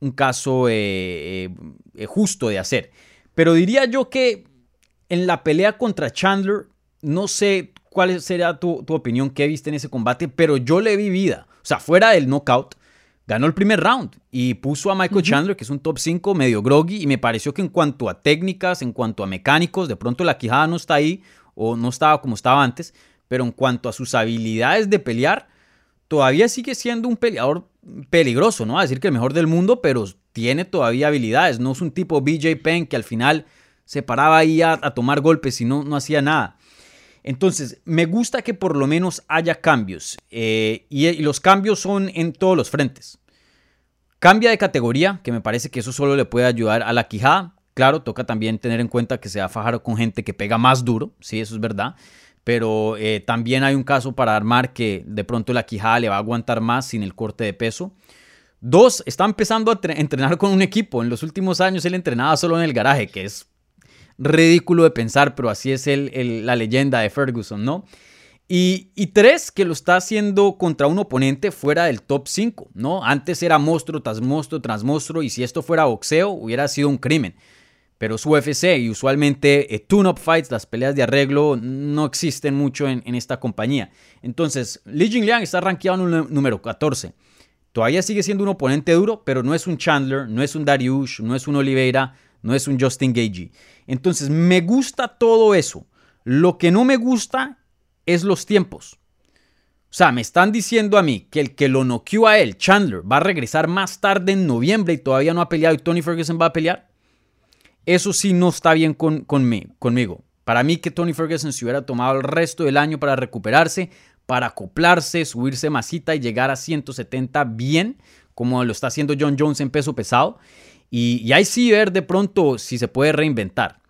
un caso eh, eh, justo de hacer. Pero diría yo que en la pelea contra Chandler, no sé cuál será tu, tu opinión que viste en ese combate, pero yo le vi vida. O sea, fuera del knockout, ganó el primer round y puso a Michael Chandler, que es un top 5 medio groggy, y me pareció que en cuanto a técnicas, en cuanto a mecánicos, de pronto la quijada no está ahí o no estaba como estaba antes, pero en cuanto a sus habilidades de pelear, todavía sigue siendo un peleador peligroso, ¿no? A decir que el mejor del mundo, pero tiene todavía habilidades, no es un tipo BJ Penn que al final se paraba ahí a, tomar golpes y no, no hacía nada. Entonces, me gusta que por lo menos haya cambios eh, y, los cambios son en todos los frentes. Cambia de categoría, que me parece que eso solo le puede ayudar a la quijada. Claro, toca también tener en cuenta que se va a fajar con gente que pega más duro, sí, eso es verdad. Pero eh, también hay un caso para armar que de pronto la quijada le va a aguantar más sin el corte de peso. Dos, está empezando a entrenar con un equipo. En los últimos años él entrenaba solo en el garaje, que es ridículo de pensar, pero así es el, la leyenda de Ferguson, ¿no? Y, y, tres, que lo está haciendo contra un oponente fuera del top 5, ¿no? Antes era monstruo tras monstruo tras monstruo y si esto fuera boxeo hubiera sido un crimen. Pero su UFC y usualmente eh, tune-up fights, las peleas de arreglo, no existen mucho en, esta compañía. Entonces, Li Jingliang está rankeado en un número 14. Todavía sigue siendo un oponente duro, pero no es un Chandler, no es un Dariush, no es un Oliveira, no es un Justin Gagey. Entonces, me gusta todo eso. Lo que no me gusta es los tiempos. O sea, me están diciendo a mí que el que lo noqueó a él, Chandler, va a regresar más tarde en noviembre y todavía no ha peleado y Tony Ferguson va a pelear. Eso sí no está bien con, conmigo. Para mí que Tony Ferguson se hubiera tomado el resto del año para recuperarse, para acoplarse, subirse masita y llegar a 170 bien, como lo está haciendo John Jones en peso pesado. Y, ahí sí ver de pronto si se puede reinventar.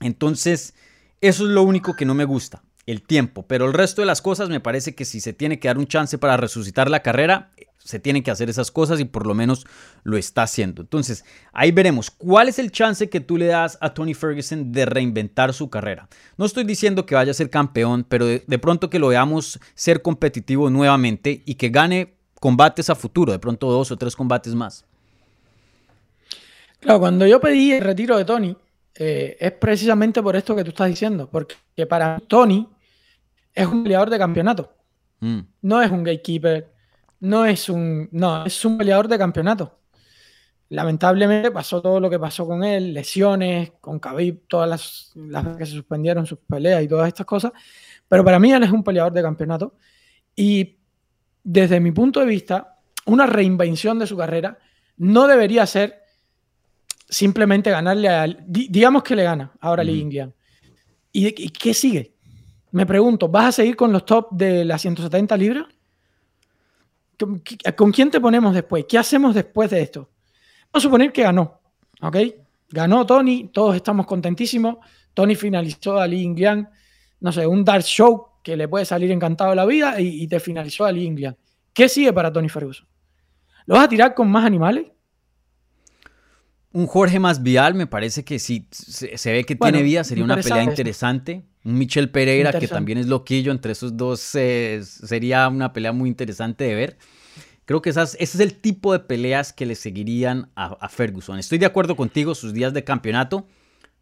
Entonces, Eso es lo único que no me gusta, el tiempo. Pero el resto de las cosas me parece que si se tiene que dar un chance para resucitar la carrera, se tienen que hacer esas cosas y por lo menos lo está haciendo. Entonces, ahí veremos cuál es el chance que tú le das a Tony Ferguson de reinventar su carrera. No estoy diciendo que vaya a ser campeón, pero de, pronto que lo veamos ser competitivo nuevamente y que gane combates a futuro, de pronto dos o tres combates más. Claro, cuando yo pedí el retiro de Tony, eh, es precisamente por esto que tú estás diciendo, porque para Tony es un peleador de campeonato. Mm. No es un gatekeeper, no es un. No, es un peleador de campeonato. Lamentablemente pasó todo lo que pasó con él, lesiones, con Khabib, todas las, las que se suspendieron sus peleas y todas estas cosas. Pero para mí él es un peleador de campeonato. Y desde mi punto de vista, una reinvención de su carrera no debería ser simplemente ganarle a... Digamos que le gana ahora a Lee ¿Y, qué sigue? Me pregunto, ¿vas a seguir con los top de las 170 libras? ¿Con, quién te ponemos después? ¿Qué hacemos después de esto? Vamos a suponer que ganó, ¿ok? Ganó Tony, todos estamos contentísimos. Tony finalizó a Lee Inglian, no sé, un dark show que le puede salir encantado la vida y, te finalizó a Lee Inglian. ¿Qué sigue para Tony Ferguson? ¿Lo vas a tirar con más animales? Un Jorge más Vial me parece que sí, se, ve que tiene vida, sería una pelea interesante. Un Michel Pereira que también es loquillo, entre esos dos eh, sería una pelea muy interesante de ver. Creo que esas, ese es el tipo de peleas que le seguirían a, Ferguson. Estoy de acuerdo contigo, sus días de campeonato.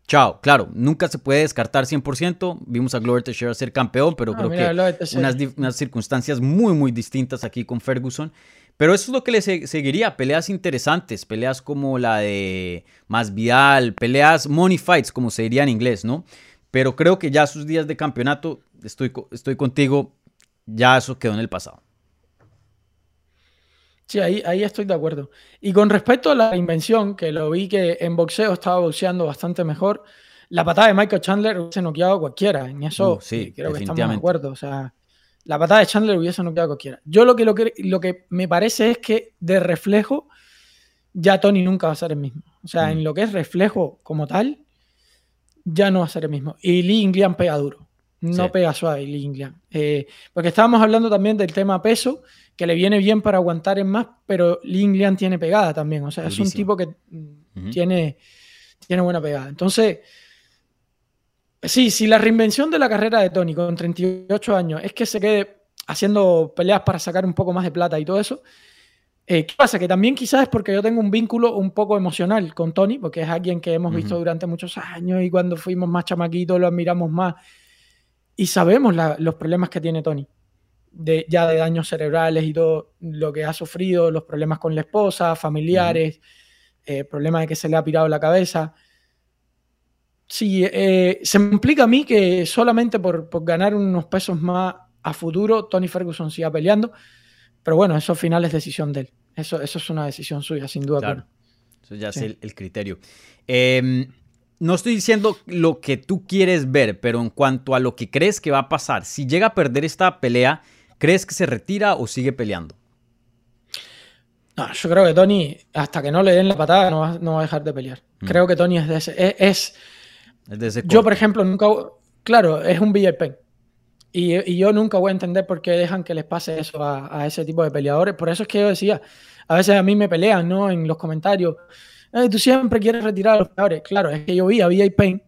Chao, claro, nunca se puede descartar 100%. Vimos a Glover Teixeira ser campeón, pero creo que unas, unas circunstancias muy, muy distintas aquí con Ferguson. Pero eso es lo que le seguiría, peleas interesantes, peleas como la de Masvidal, peleas money fights, como se diría en inglés, ¿no? Pero creo que ya sus días de campeonato, estoy, estoy contigo, ya eso quedó en el pasado. Sí, ahí, ahí estoy de acuerdo. Y con respecto a la invención, que lo vi que en boxeo estaba boxeando bastante mejor, la patada de Michael Chandler hubiese noqueado a cualquiera. En eso uh, sí, creo que estamos de acuerdo. O sea, la patada de Chandler hubiese noqueado a cualquiera. Yo lo que, lo, que, lo que me parece es que de reflejo ya Tony nunca va a ser el mismo. O sea, en mm. lo que es reflejo como tal, ya no va a ser el mismo. Y Lee Inglian pega duro. No pega suave Lee Inglian. Eh, porque estábamos hablando también del tema peso, que le viene bien para aguantar en más, pero Lee Inglian tiene pegada también. O sea, es un tipo que tiene, tiene buena pegada. Entonces, Sí, si la reinvención de la carrera de Tony con 38 años es que se quede haciendo peleas para sacar un poco más de plata y todo eso, eh, ¿qué pasa? Que también quizás es porque yo tengo un vínculo un poco emocional con Tony, porque es alguien que hemos visto durante muchos años y cuando fuimos más chamaquitos lo admiramos más y sabemos los problemas que tiene Tony, de, ya de daños cerebrales y todo lo que ha sufrido, los problemas con la esposa, familiares, eh, problemas de que se le ha pirado la cabeza. Sí, eh, se me implica a mí que solamente por, ganar unos pesos más a futuro, Tony Ferguson siga peleando. Pero bueno, eso al final es decisión de él. Eso, eso es una decisión suya, sin duda. Claro. Eso ya es el, criterio. Em, no estoy diciendo lo que tú quieres ver, pero en cuanto a lo que crees que va a pasar, si llega a perder esta pelea, ¿crees que se retira o sigue peleando? No, yo creo que Tony, hasta que no le den la patada, no va, a dejar de pelear. Mm. Creo que Tony es de ese. es yo, por ejemplo, nunca. Claro, es un VIP. Y, y, yo nunca voy a entender por qué dejan que les pase eso a, ese tipo de peleadores. Por eso es que yo decía, a veces a mí me pelean, ¿no? En los comentarios. tú siempre quieres retirar a los peleadores. Claro, es que yo vi a VIP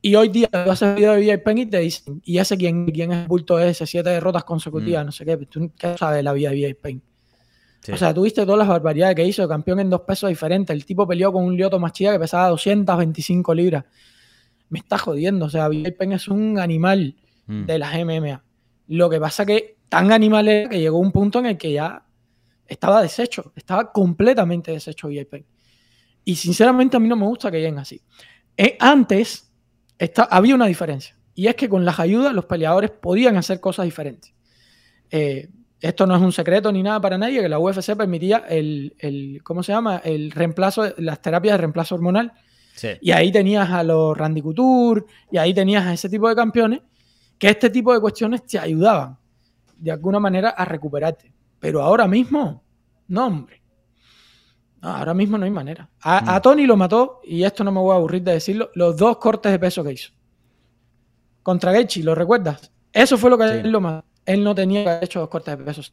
y hoy día vas a video de VIP y te dicen, ¿y ese quién, quién es el bulto ese? Siete derrotas consecutivas, mm. no sé qué. ¿Tú qué sabes de la vida de VIP? O sea, tuviste todas las barbaridades que hizo, campeón en dos pesos diferentes. El tipo peleó con un Lioto Machida que pesaba 225 libras me está jodiendo. O sea, Pen es un animal mm. de las MMA. Lo que pasa que tan animal era que llegó un punto en el que ya estaba deshecho, estaba completamente deshecho Pen. Y sinceramente a mí no me gusta que lleguen así. Eh, antes había una diferencia. Y es que con las ayudas los peleadores podían hacer cosas diferentes. Eh, esto no es un secreto ni nada para nadie, que la UFC permitía el, el ¿cómo se llama? El reemplazo, las terapias de reemplazo hormonal y ahí tenías a los Randy Couture, y ahí tenías a ese tipo de campeones, que este tipo de cuestiones te ayudaban de alguna manera a recuperarte. Pero ahora mismo, no, hombre. ahora mismo no hay manera. A, mm. Tony lo mató, y esto no me voy a aburrir de decirlo, los dos cortes de peso que hizo. contra Gaethje, ¿lo recuerdas? Eso fue lo que él lo más. Él no tenía hecho dos cortes de pesos.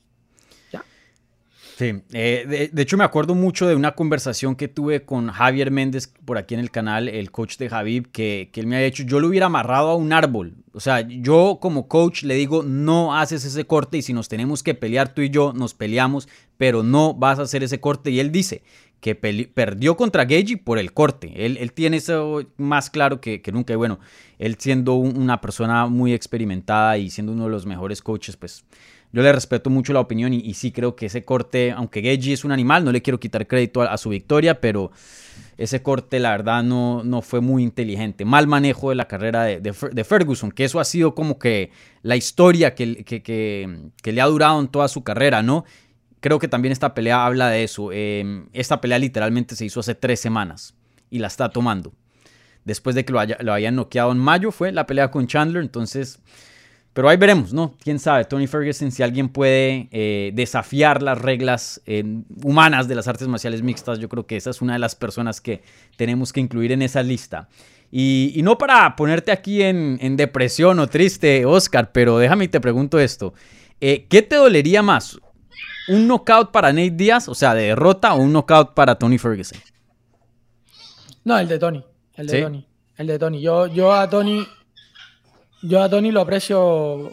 Sí, eh, de, hecho me acuerdo mucho de una conversación que tuve con Javier Méndez por aquí en el canal, el coach de Javib, que, que él me ha dicho, yo lo hubiera amarrado a un árbol. O sea, yo como coach le digo, no haces ese corte y si nos tenemos que pelear tú y yo, nos peleamos, pero no vas a hacer ese corte. Y él dice que perdió contra Gagey por el corte. Él, tiene eso más claro que, nunca. Y bueno, él siendo una persona muy experimentada y siendo uno de los mejores coaches, pues yo le respeto mucho la opinión y, sí creo que ese corte, aunque Geji es un animal, no le quiero quitar crédito a, su victoria, pero ese corte la verdad no, no fue muy inteligente. Mal manejo de la carrera de, Ferguson, que eso ha sido como que la historia que, que, le ha durado en toda su carrera, ¿no? Creo que también esta pelea habla de eso. Em, esta pelea literalmente se hizo hace tres semanas y la está tomando. Después de que lo, haya, lo hayan noqueado en mayo fue la pelea con Chandler, entonces pero ahí veremos, ¿no? Quién sabe, Tony Ferguson, si alguien puede eh, desafiar las reglas eh, humanas de las artes marciales mixtas, yo creo que esa es una de las personas que tenemos que incluir en esa lista. Y, no para ponerte aquí en, depresión o triste, Oscar, pero déjame y te pregunto esto. Eh, ¿Qué te dolería más? ¿Un knockout para Nate Díaz, o sea, de derrota, o un knockout para Tony Ferguson? No, el de Tony. El de Tony. El de Tony. Yo, yo a Tony yo a Tony lo aprecio,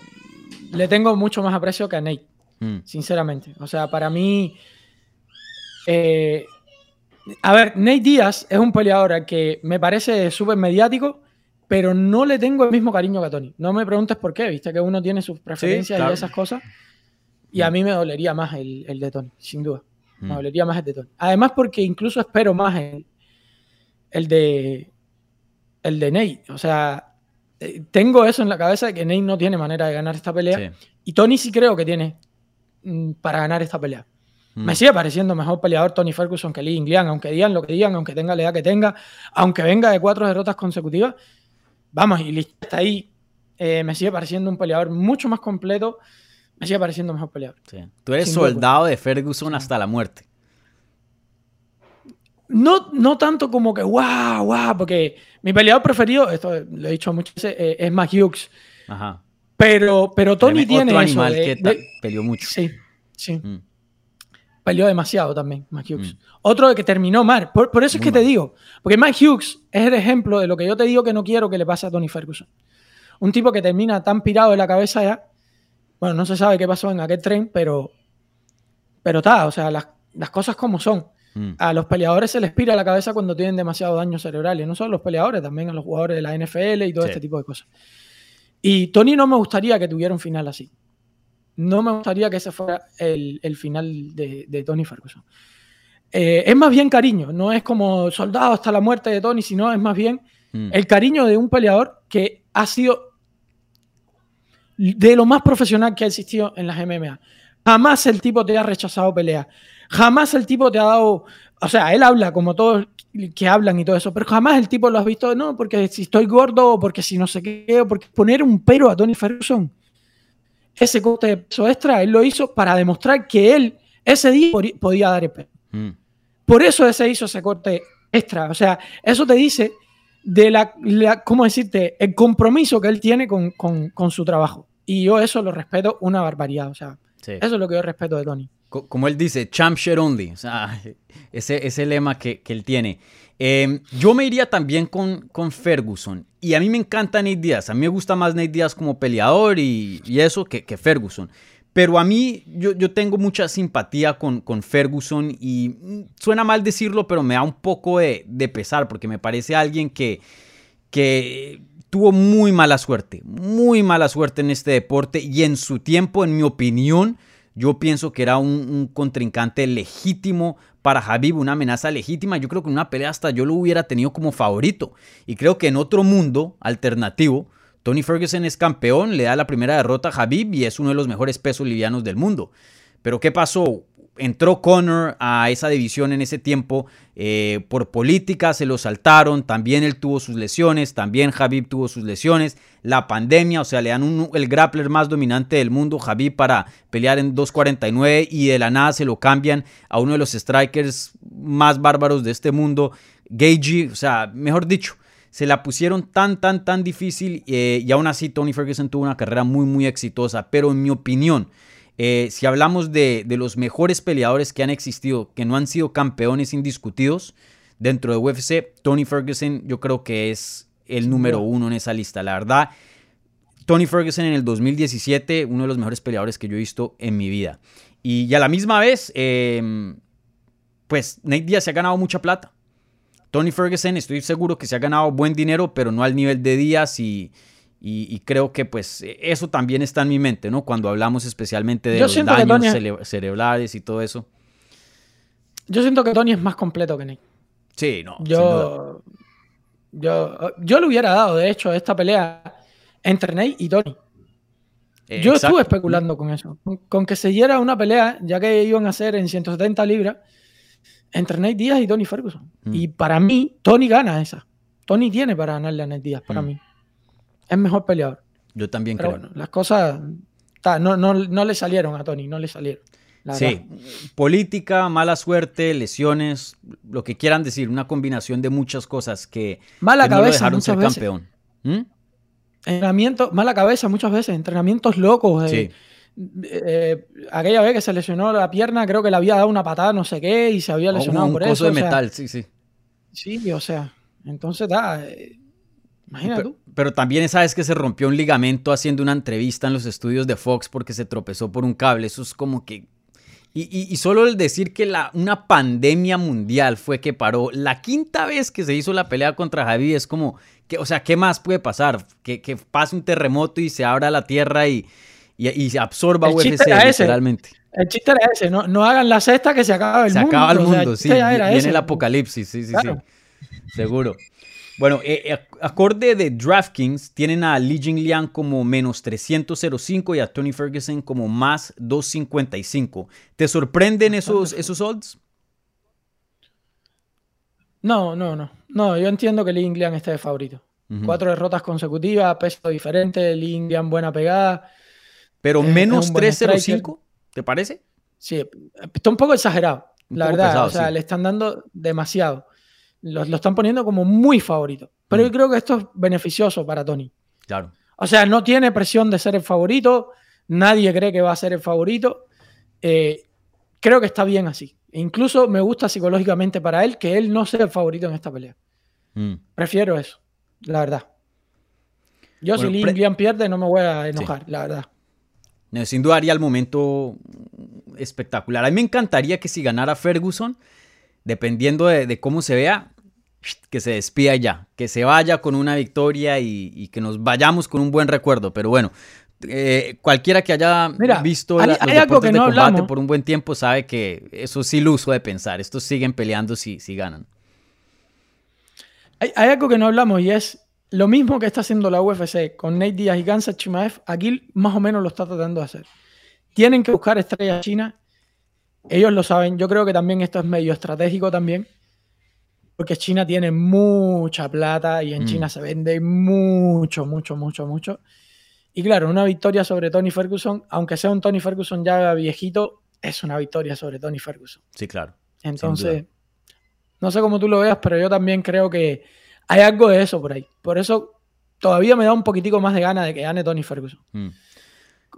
le tengo mucho más aprecio que a Nate, mm. sinceramente. O sea, para mí, eh, a ver, Nate Díaz es un peleador que me parece súper mediático, pero no le tengo el mismo cariño que a Tony. No me preguntes por qué, viste que uno tiene sus preferencias y esas cosas. Y a mí me dolería más el, de Tony, sin duda. Me mm. dolería más el de Tony. Además, porque incluso espero más el, el de el de Nate. O sea, eh, tengo eso en la cabeza de que Nate no tiene manera de ganar esta pelea. Y Tony sí creo que tiene mm, para ganar esta pelea. Mm. Me sigue pareciendo mejor peleador Tony Ferguson que Lee Inglian, aunque digan lo que digan, aunque tenga la edad que tenga, aunque venga de cuatro derrotas consecutivas. Vamos, y listo, está ahí. Eh, me sigue pareciendo un peleador mucho más completo. Me sigue pareciendo mejor peleador. Tú eres soldado de Ferguson hasta la muerte. No, no tanto como que, wow, wow, porque mi peleador preferido, esto lo he dicho muchas veces, eh, es Mac Hughes. Ajá. Pero, pero Tony tiene otro animal que peleó mucho. Sí, sí. Mm. Peleó demasiado también, Mac Hughes. Mm. Otro que terminó mal. Por, eso es que te digo. Porque Mac Hughes es el ejemplo de lo que yo te digo que no quiero que le pase a Tony Ferguson. Un tipo que termina tan pirado de la cabeza ya. Bueno, no se sabe qué pasó en aquel tren, pero. Pero está, o sea, las, las cosas como son. Mm. A los peleadores se les pira la cabeza cuando tienen demasiado daño cerebral. Y no solo los peleadores, también a los jugadores de la NFL y todo este tipo de cosas. Y Tony no me gustaría que tuviera un final así. No me gustaría que ese fuera el, final de, Tony Ferguson. Eh, es más bien cariño, no es como soldado hasta la muerte de Tony, sino es más bien mm. el cariño de un peleador que ha sido de lo más profesional que ha existido en las MMA. Jamás el tipo te ha rechazado pelea. Jamás el tipo te ha dado, o sea, él habla como todos que hablan y todo eso, pero jamás el tipo lo has visto, no, porque si estoy gordo o porque si no sé qué, o porque poner un pero a Tony Ferguson. Ese corte de peso extra, él lo hizo para demostrar que él ese día podía dar el peso. Mm. Por eso ese hizo ese corte extra. O sea, eso te dice de la, ¿cómo decirte? El compromiso que él tiene con, con, su trabajo. Y yo eso lo respeto una barbaridad. O sea, eso es lo que yo respeto de Tony como él dice, champ shit only, o sea, ese, ese lema que, él tiene. Em, yo me iría también con, con Ferguson. Y a mí me encanta Nate Diaz. A mí me gusta más Nate Diaz como peleador y, eso que, que, Ferguson. Pero a mí yo, yo tengo mucha simpatía con, con, Ferguson y mm, suena mal decirlo, pero me da un poco de, de pesar porque me parece alguien que, que tuvo muy mala suerte, muy mala suerte en este deporte y en su tiempo, en mi opinión, yo pienso que era un, contrincante legítimo para Habib, una amenaza legítima. Yo creo que en una pelea hasta yo lo hubiera tenido como favorito. Y creo que en otro mundo alternativo, Tony Ferguson es campeón, le da la primera derrota a Habib y es uno de los mejores pesos livianos del mundo. Pero ¿qué pasó? entró Conor a esa división en ese tiempo eh, por política, se lo saltaron, también él tuvo sus lesiones, también Habib tuvo sus lesiones, la pandemia, o sea, le dan el grappler más dominante del mundo, Habib, para pelear en 2.49 y de la nada se lo cambian a uno de los strikers más bárbaros de este mundo, Gagey, o sea, mejor dicho, se la pusieron tan, tan, tan difícil eh, y aún así Tony Ferguson tuvo una carrera muy, muy exitosa. Pero en mi opinión, eh, si hablamos de, los mejores peleadores que han existido, que no han sido campeones indiscutidos dentro de UFC, Tony Ferguson yo creo que es el número uno en esa lista. La verdad, Tony Ferguson en el 2017, uno de los mejores peleadores que yo he visto en mi vida. Y, a la misma vez, em, pues Nate Diaz se ha ganado mucha plata. Tony Ferguson estoy seguro que se ha ganado buen dinero, pero no al nivel de Díaz y, y, creo que pues eso también está en mi mente, ¿no? Cuando hablamos especialmente de los daños cerebrales y todo eso. Yo siento que Tony es más completo que Nate. Sí, no. Yo, yo, yo le hubiera dado, de hecho, esta pelea entre Nate y Tony. Yo estuve especulando con eso. Con que se diera una pelea, ya que iban a ser en 170 libras, entre Nate Díaz y Tony Ferguson. Mm. Y para mí, Tony gana esa. Tony tiene para ganarle a Nate Díaz, para mm. mí. Es mejor peleador. Yo también creo. Bueno, las cosas no, no, le salieron a Tony, no le salieron. Sí, política, mala suerte, lesiones, lo que quieran decir, una combinación de muchas cosas que, mala cabeza, no dejaron ser campeón. ¿Mm? Entrenamiento, mala cabeza muchas veces, entrenamientos locos. Eh, eh, aquella vez que se lesionó la pierna, creo que le había dado una patada, no sé qué, y se había lesionado un, por eso. de metal, sí, sí. Sí, o sea, entonces da. Eh, imagínate pero, Pero también sabes que se rompió un ligamento haciendo una entrevista en los estudios de Fox porque se tropezó por un cable. Eso es como que. Y, solo el decir que la, una pandemia mundial fue que paró la quinta vez que se hizo la pelea contra Javi es como o sea, ¿qué más puede pasar? Que, pase un terremoto y se abra la tierra y, y, se absorba UFC literalmente. El chiste era ese, no, no hagan la cesta que se acaba el mundo. Se acaba el mundo, sí. Viene el apocalipsis, sí, sí, sí. Seguro. Bueno, eh, eh, acorde de DraftKings, tienen a Li Jingliang como menos 305 y a Tony Ferguson como más 255. ¿Te sorprenden esos, esos odds? No, no, no. No, yo entiendo que Lee Inglian esté de favorito. Cuatro derrotas consecutivas, peso diferente, Inglian buena pegada. Pero menos 305, ¿te parece? Sí, está un poco exagerado, la verdad. o sea, le están dando demasiado. Lo, están poniendo como muy favorito. Pero yo creo que esto es beneficioso para Tony. Claro. O sea, no tiene presión de ser el favorito. Nadie cree que va a ser el favorito. Eh, creo que está bien así. Incluso me gusta psicológicamente para él que él no sea el favorito en esta pelea. Mm. Prefiero eso, la verdad. Yo si Lee pierde no me voy a enojar, la verdad. sin duda haría el momento espectacular. A mí me encantaría que si ganara Ferguson, dependiendo de, cómo se vea, que se despida ya, que se vaya con una victoria y, que nos vayamos con un buen recuerdo. Pero bueno, eh, cualquiera que haya visto hay, algo que no de combate por un buen tiempo sabe que eso es iluso de pensar. Estos siguen peleando si, si ganan. Hay, algo que no hablamos y es lo mismo que está haciendo la UFC con Nate Diaz y Gansa Chimaev. Aquí más o menos lo está tratando de hacer. Tienen que buscar estrellas chinas. Ellos lo saben. Yo creo que también esto es medio estratégico también. Porque China tiene mucha plata y en mm. China se vende mucho, mucho, mucho, mucho. Y claro, una victoria sobre Tony Ferguson, aunque sea un Tony Ferguson ya viejito, es una victoria sobre Tony Ferguson. Sí, claro. Entonces, no sé cómo tú lo veas, pero yo también creo que hay algo de eso por ahí. Por eso todavía me da un poquitico más de gana de que gane Tony Ferguson. Mm.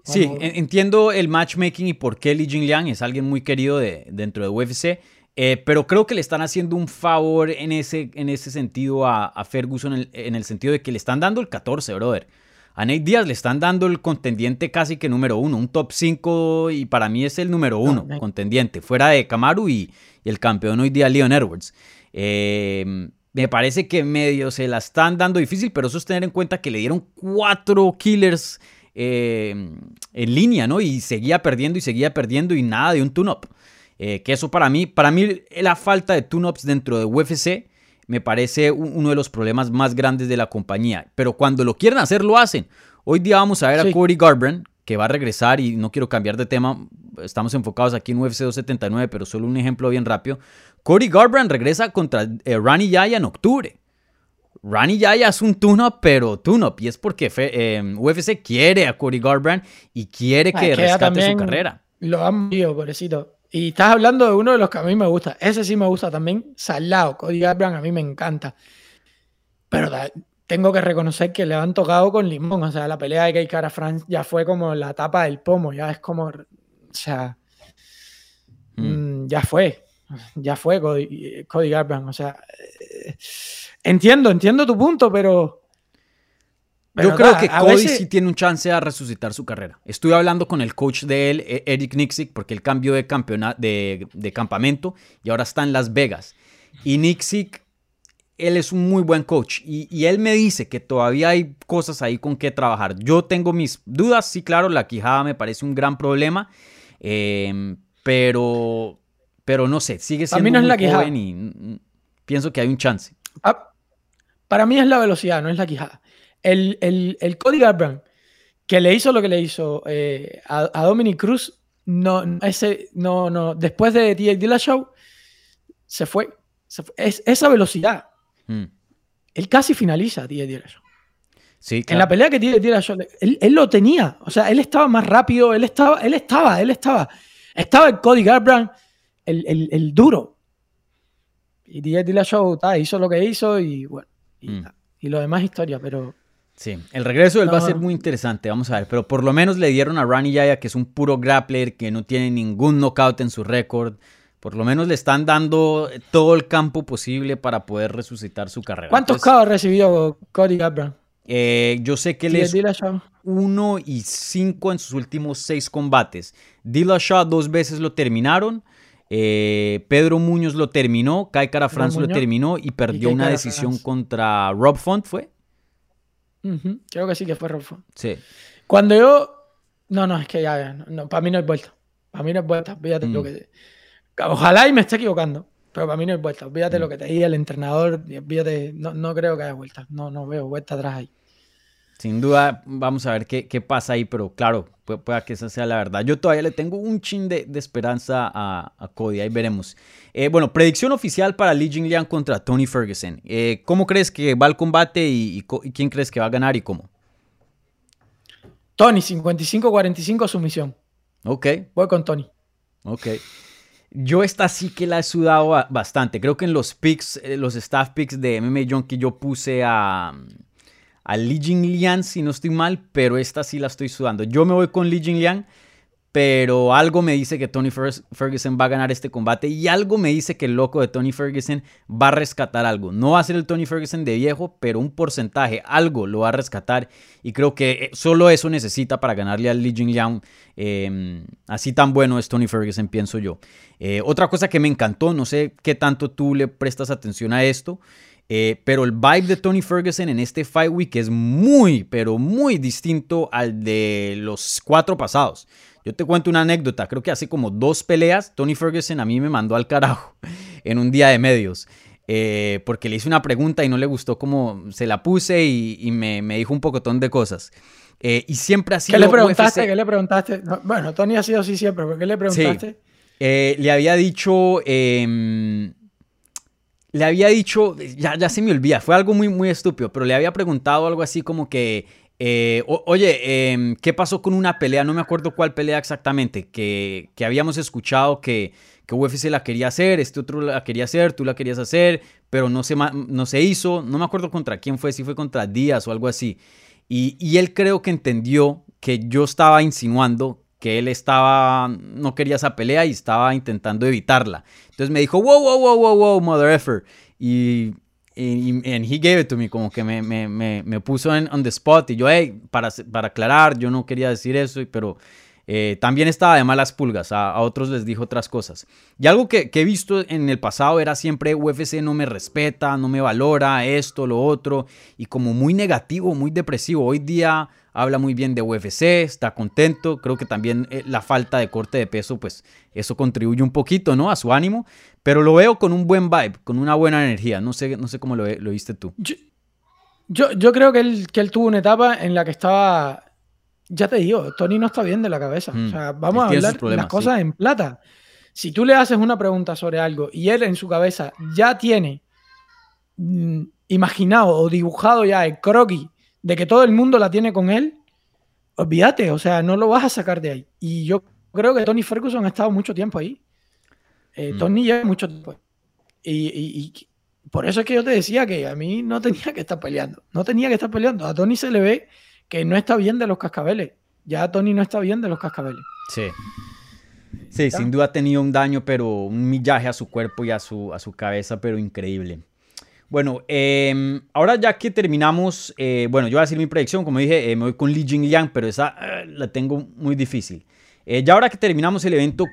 Sí, entiendo el matchmaking y por qué Li Jingliang es alguien muy querido de, dentro de UFC. Eh, pero creo que le están haciendo un favor en ese, en ese sentido a, Ferguson, en el, en el, sentido de que le están dando el 14, brother. A Nate Díaz le están dando el contendiente casi que número uno, un top 5 y para mí es el número uno contendiente, fuera de Kamaru y, el campeón hoy día Leon Edwards. Eh, me parece que medio se la están dando difícil, pero eso es tener en cuenta que le dieron cuatro killers eh, en línea, ¿no? Y seguía perdiendo y seguía perdiendo y nada de un tune-up. Eh, que eso para mí, para mí la falta de tune-ups dentro de UFC me parece uno de los problemas más grandes de la compañía. Pero cuando lo quieren hacer, lo hacen. Hoy día vamos a ver a Cody Garbrandt, que va a regresar y no quiero cambiar de tema, estamos enfocados aquí en UFC 279, pero solo un ejemplo bien rápido. Cody Garbrandt regresa contra eh, Rani Yaya en octubre. Rani Yaya es un tune-up, pero tune-up. Y es porque eh, UFC quiere a Cody Garbrandt y quiere que rescate su carrera. Lo han visto, pobrecito. Y estás hablando de uno de los que a mí me gusta. Ese sí me gusta también. Salado. Cody Garbrandt a mí me encanta. pero tengo que reconocer que le han tocado con limón. O sea, la pelea de Kay Cara France ya fue como la tapa del pomo, ya es como, o sea, mm. Mm, ya fue, ya fue Cody, Cody Garbrandt. O sea, eh, entiendo, entiendo tu punto, pero yo creo que Cody sí tiene un chance a resucitar su carrera. Estuve hablando con el coach de él, e- Eric Nixick, porque él cambió de, de, campamento y ahora está en Las Vegas. Y Nixick, él es un muy buen coach y, él me dice que todavía hay cosas ahí con que trabajar. Yo tengo mis dudas, sí, claro, la quijada me parece un gran problema, em, pero, pero no sé, sigue siendo muy joven y pienso que hay un chance. Ah, para mí es la velocidad, no es la quijada el, el, el Cody Garbrandt que le hizo lo que le hizo eh, a, Dominic Cruz, no, ese, no, no, después de The Dillashaw, se fue. Se fue. Es, esa velocidad. Hmm. Él casi finaliza The Dillashaw. Sí, En la pelea que tiene Dillashaw, él, él, lo tenía. O sea, él estaba más rápido, él estaba, él estaba, él estaba. Estaba el Cody Garbrandt, el, el, el duro. Y The Dillashaw hizo lo que hizo y bueno. Y, hmm. y lo demás historia, pero Sí, el regreso de él va a ser muy interesante, vamos a ver, pero por lo menos le dieron a Rani Yaya, que es un puro grappler, que no tiene ningún knockout en su récord, por lo menos le están dando todo el campo posible para poder resucitar su carrera. ¿Cuántos KO recibió Cody Garbrandt? Eh, yo sé que él es 1 y 5 en sus últimos 6 combates. Dillashaw dos veces lo terminaron. Eh, Pedro Muñoz lo terminó. Kai Cara France lo terminó y perdió una decisión contra Rob Font, ¿fue? Creo que sí que fue Rolfo. Sí. Cuando yo. No, no, es que ya. No, para mí no hay vuelta. Para mí no hay vuelta. Fíjate lo mm. que. Ojalá y me esté equivocando. Pero para mí no hay vuelta. Lo mm. que te diga el entrenador. Fíjate, no, no creo que haya vuelta. No, no veo vuelta atrás ahí. Sin duda, vamos a ver qué, qué pasa ahí, pero claro, puede, que esa sea la verdad. Yo todavía le tengo un chin de, de esperanza a, a, Cody, ahí veremos. Eh, bueno, predicción oficial para Li Jingliang contra Tony Ferguson. Eh, ¿Cómo crees que va el combate y, quién crees que va a ganar y cómo? Tony, 55-45 sumisión. Ok. Voy con Tony. Ok. Yo esta sí que la he sudado bastante. Creo que en los picks, eh, los staff picks de MMA Junkie yo puse a a Li Jingliang, si no estoy mal, pero esta sí la estoy sudando. Yo me voy con Li Jingliang, pero algo me dice que Tony Ferguson va a ganar este combate y algo me dice que el loco de Tony Ferguson va a rescatar algo. No va a ser el Tony Ferguson de viejo, pero un porcentaje, algo lo va a rescatar y creo que eh, solo eso necesita para ganarle al Li Jingliang. Em, así tan bueno es Tony Ferguson, pienso yo. Eh, otra cosa que me encantó, no sé qué tanto tú le prestas atención a esto, eh, pero el vibe de Tony Ferguson en este Fight Week es muy, pero muy distinto al de los cuatro pasados. Yo te cuento una anécdota. Creo que hace como dos peleas, Tony Ferguson a mí me mandó al carajo en un día de medios. Eh, porque le hice una pregunta y no le gustó cómo se la puse y, me, dijo un pocotón de cosas. Eh, y siempre ha sido. ¿Qué le preguntaste? ¿Qué le preguntaste? bueno, Tony ha sido así siempre, ¿pero qué le preguntaste? le había dicho. Le había dicho, ya, ya se me olvida, fue algo muy, muy estúpido, pero le había preguntado algo así como que, eh, oye, em, ¿qué pasó con una pelea? No me acuerdo cuál pelea exactamente, que, que habíamos escuchado que, que, UFC la quería hacer, este otro la quería hacer, tú la querías hacer, pero no se, no se hizo, no me acuerdo contra quién fue, si fue contra Díaz o algo así. Y, y él creo que entendió que yo estaba insinuando que él estaba, no quería esa pelea y estaba intentando evitarla. Entonces me dijo, wow, wow, wow, wow, wow, mother effer. Y, y, and he gave it to me, como que me, me, me, me puso en on the spot. Y yo, hey, para, para aclarar, yo no quería decir eso, pero eh, también estaba de malas pulgas, a, otros les dijo otras cosas. Y algo que, he visto en el pasado era siempre UFC no me respeta, no me valora, esto, lo otro, y como muy negativo, muy depresivo. Hoy día habla muy bien de UFC, está contento, creo que también eh, la falta de corte de peso, pues eso contribuye un poquito, ¿no? A su ánimo, pero lo veo con un buen vibe, con una buena energía, no sé, no sé cómo lo, lo viste tú. Yo, yo, creo que él, que él tuvo una etapa en la que estaba ya te digo, Tony no está bien de la cabeza. o mm, sea, vamos a hablar las cosas en plata. Si tú le haces una pregunta sobre algo y él en su cabeza ya tiene mm, imaginado o dibujado ya el croquis de que todo el mundo la tiene con él, olvídate, o sea, no lo vas a sacar de ahí. Y yo creo que Tony Ferguson ha estado mucho tiempo ahí. Eh, mm. Tony lleva mucho tiempo. Y, por eso es que yo te decía que a mí no tenía que estar peleando. No tenía que estar peleando. A Tony se le ve que no está bien de los cascabeles. Ya Tony no está bien de los cascabeles. Sí. Sí, sin duda ha tenido un daño, pero un millaje a su cuerpo y a su, a su cabeza, pero increíble. Bueno, em, ahora ya que terminamos, eh, bueno, yo voy a decir mi predicción, como dije, eh, me voy con Li Jingliang, pero esa eh, la tengo muy difícil. Ya ahora que terminamos el evento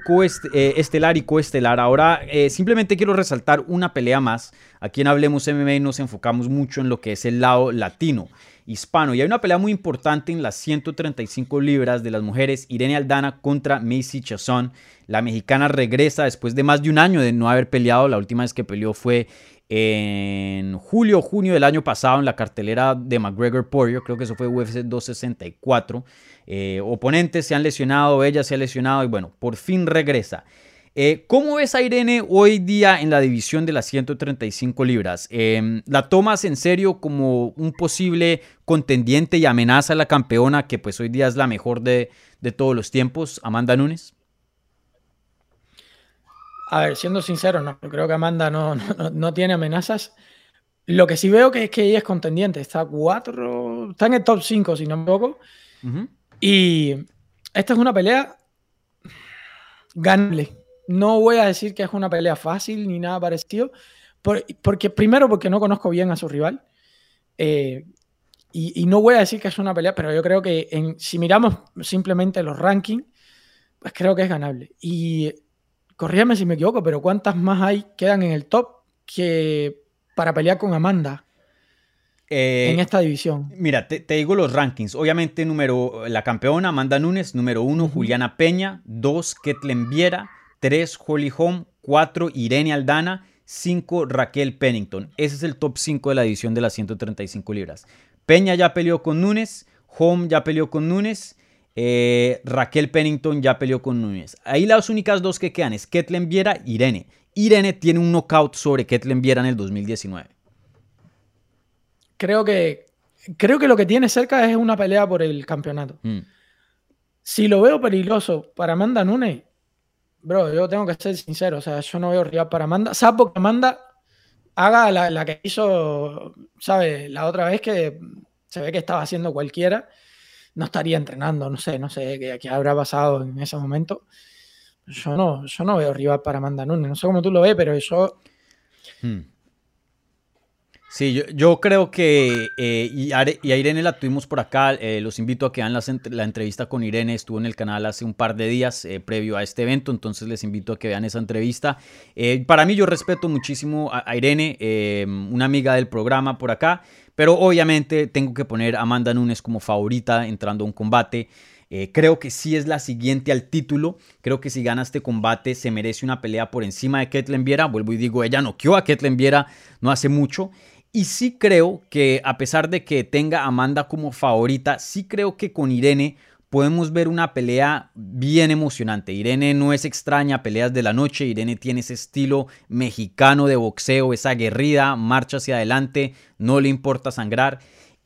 estelar y coestelar, ahora simplemente quiero resaltar una pelea más. Aquí en Hablemos MMA nos enfocamos mucho en lo que es el lado latino hispano. Y hay una pelea muy importante en las 135 libras de las mujeres. Irene Aldana contra Macy Chazón. La mexicana regresa después de más de un año de no haber peleado. La última vez que peleó fue en julio o junio del año pasado en la cartelera de McGregor Poirier. Creo que eso fue UFC 264. Eh, oponentes se han lesionado, ella se ha lesionado y bueno, por fin regresa. Eh, ¿Cómo ves a Irene hoy día en la división de las 135 libras? Em, ¿La tomas en serio como un posible contendiente y amenaza a la campeona que pues hoy día es la mejor de, todos los tiempos, Amanda Nunes? A ver, siendo sincero, no, creo que Amanda no, no, tiene amenazas. Lo que sí veo que es que ella es contendiente, está cuatro, está en el top 5 si no me equivoco. Y esta es una pelea ganable no voy a decir que es una pelea fácil ni nada parecido, porque primero porque no conozco bien a su rival. Eh, y, no voy a decir que es una pelea, pero yo creo que en, si miramos simplemente los rankings, pues creo que es ganable. Y corríame si me equivoco, pero ¿cuántas más hay quedan en el top que para pelear con Amanda? Eh, en esta división. Mira, te, digo los rankings. Obviamente, número la campeona Amanda Nunes, número uno, Juliana Peña, dos, Ketlen Viera, 3 Holly Holm, 4 Irene Aldana, 5 Raquel Pennington. Ese es el top 5 de la edición de las 135 libras. Peña ya peleó con Núñez, Holm ya peleó con Núñez, eh, Raquel Pennington ya peleó con Núñez. Ahí las únicas dos que quedan es Ketlen Viera y Irene. Irene tiene un knockout sobre Ketlen Viera en el 2019. Creo que, creo que lo que tiene cerca es una pelea por el campeonato. Mm. Si lo veo peligroso para Amanda Nunes, Bro, yo tengo que ser sincero, o sea, yo no veo rival para Amanda, salvo que Amanda haga la, que hizo, ¿sabes? La otra vez que se ve que estaba haciendo cualquiera, no estaría entrenando, no sé, no sé qué, habrá pasado en ese momento. Yo no, yo no veo rival para Amanda Nunes, no sé cómo tú lo ves, pero yo... Hmm. Sí, yo, creo que, eh, y, a, Irene la tuvimos por acá, eh, los invito a que vean la, entrevista con Irene, estuvo en el canal hace un par de días eh, previo a este evento, entonces les invito a que vean esa entrevista. para mí yo respeto muchísimo a, Irene, una amiga del programa por acá, pero obviamente tengo que poner a Amanda Nunes como favorita entrando a un combate. creo que sí es la siguiente al título. Creo que si gana este combate se merece una pelea por encima de Ketlen Viera. Vuelvo y digo, ella noqueó a Ketlen Viera no hace mucho. Y sí creo que a pesar de que tenga a Amanda como favorita, sí creo que con Irene podemos ver una pelea bien emocionante. Irene no es extraña peleas de la noche, Irene tiene ese estilo mexicano de boxeo, esa aguerrida, marcha hacia adelante, no le importa sangrar.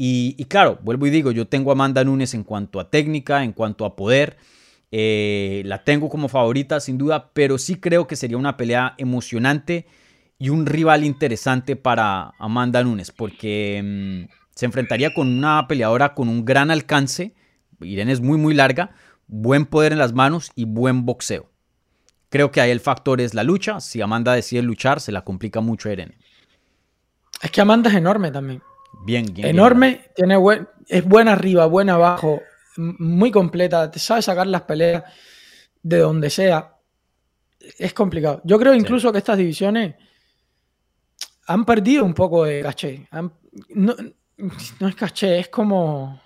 Y, claro, vuelvo y digo, yo tengo a Amanda Nunes en cuanto a técnica, en cuanto a poder. Eh, la tengo como favorita sin duda, pero sí creo que sería una pelea emocionante y un rival interesante para Amanda Nunes, porque mm, se enfrentaría con una peleadora con un gran alcance, Irene es muy muy larga, buen poder en las manos y buen boxeo. Creo que ahí el factor es la lucha, si Amanda decide luchar se la complica mucho a Irene. Es que Amanda es enorme también. Bien, bien Enorme, tiene es buena arriba, buena abajo, muy completa, te sabe sacar las peleas de donde sea. Es complicado. Yo creo incluso que estas divisiones han perdido un poco de caché. no, es caché, es como,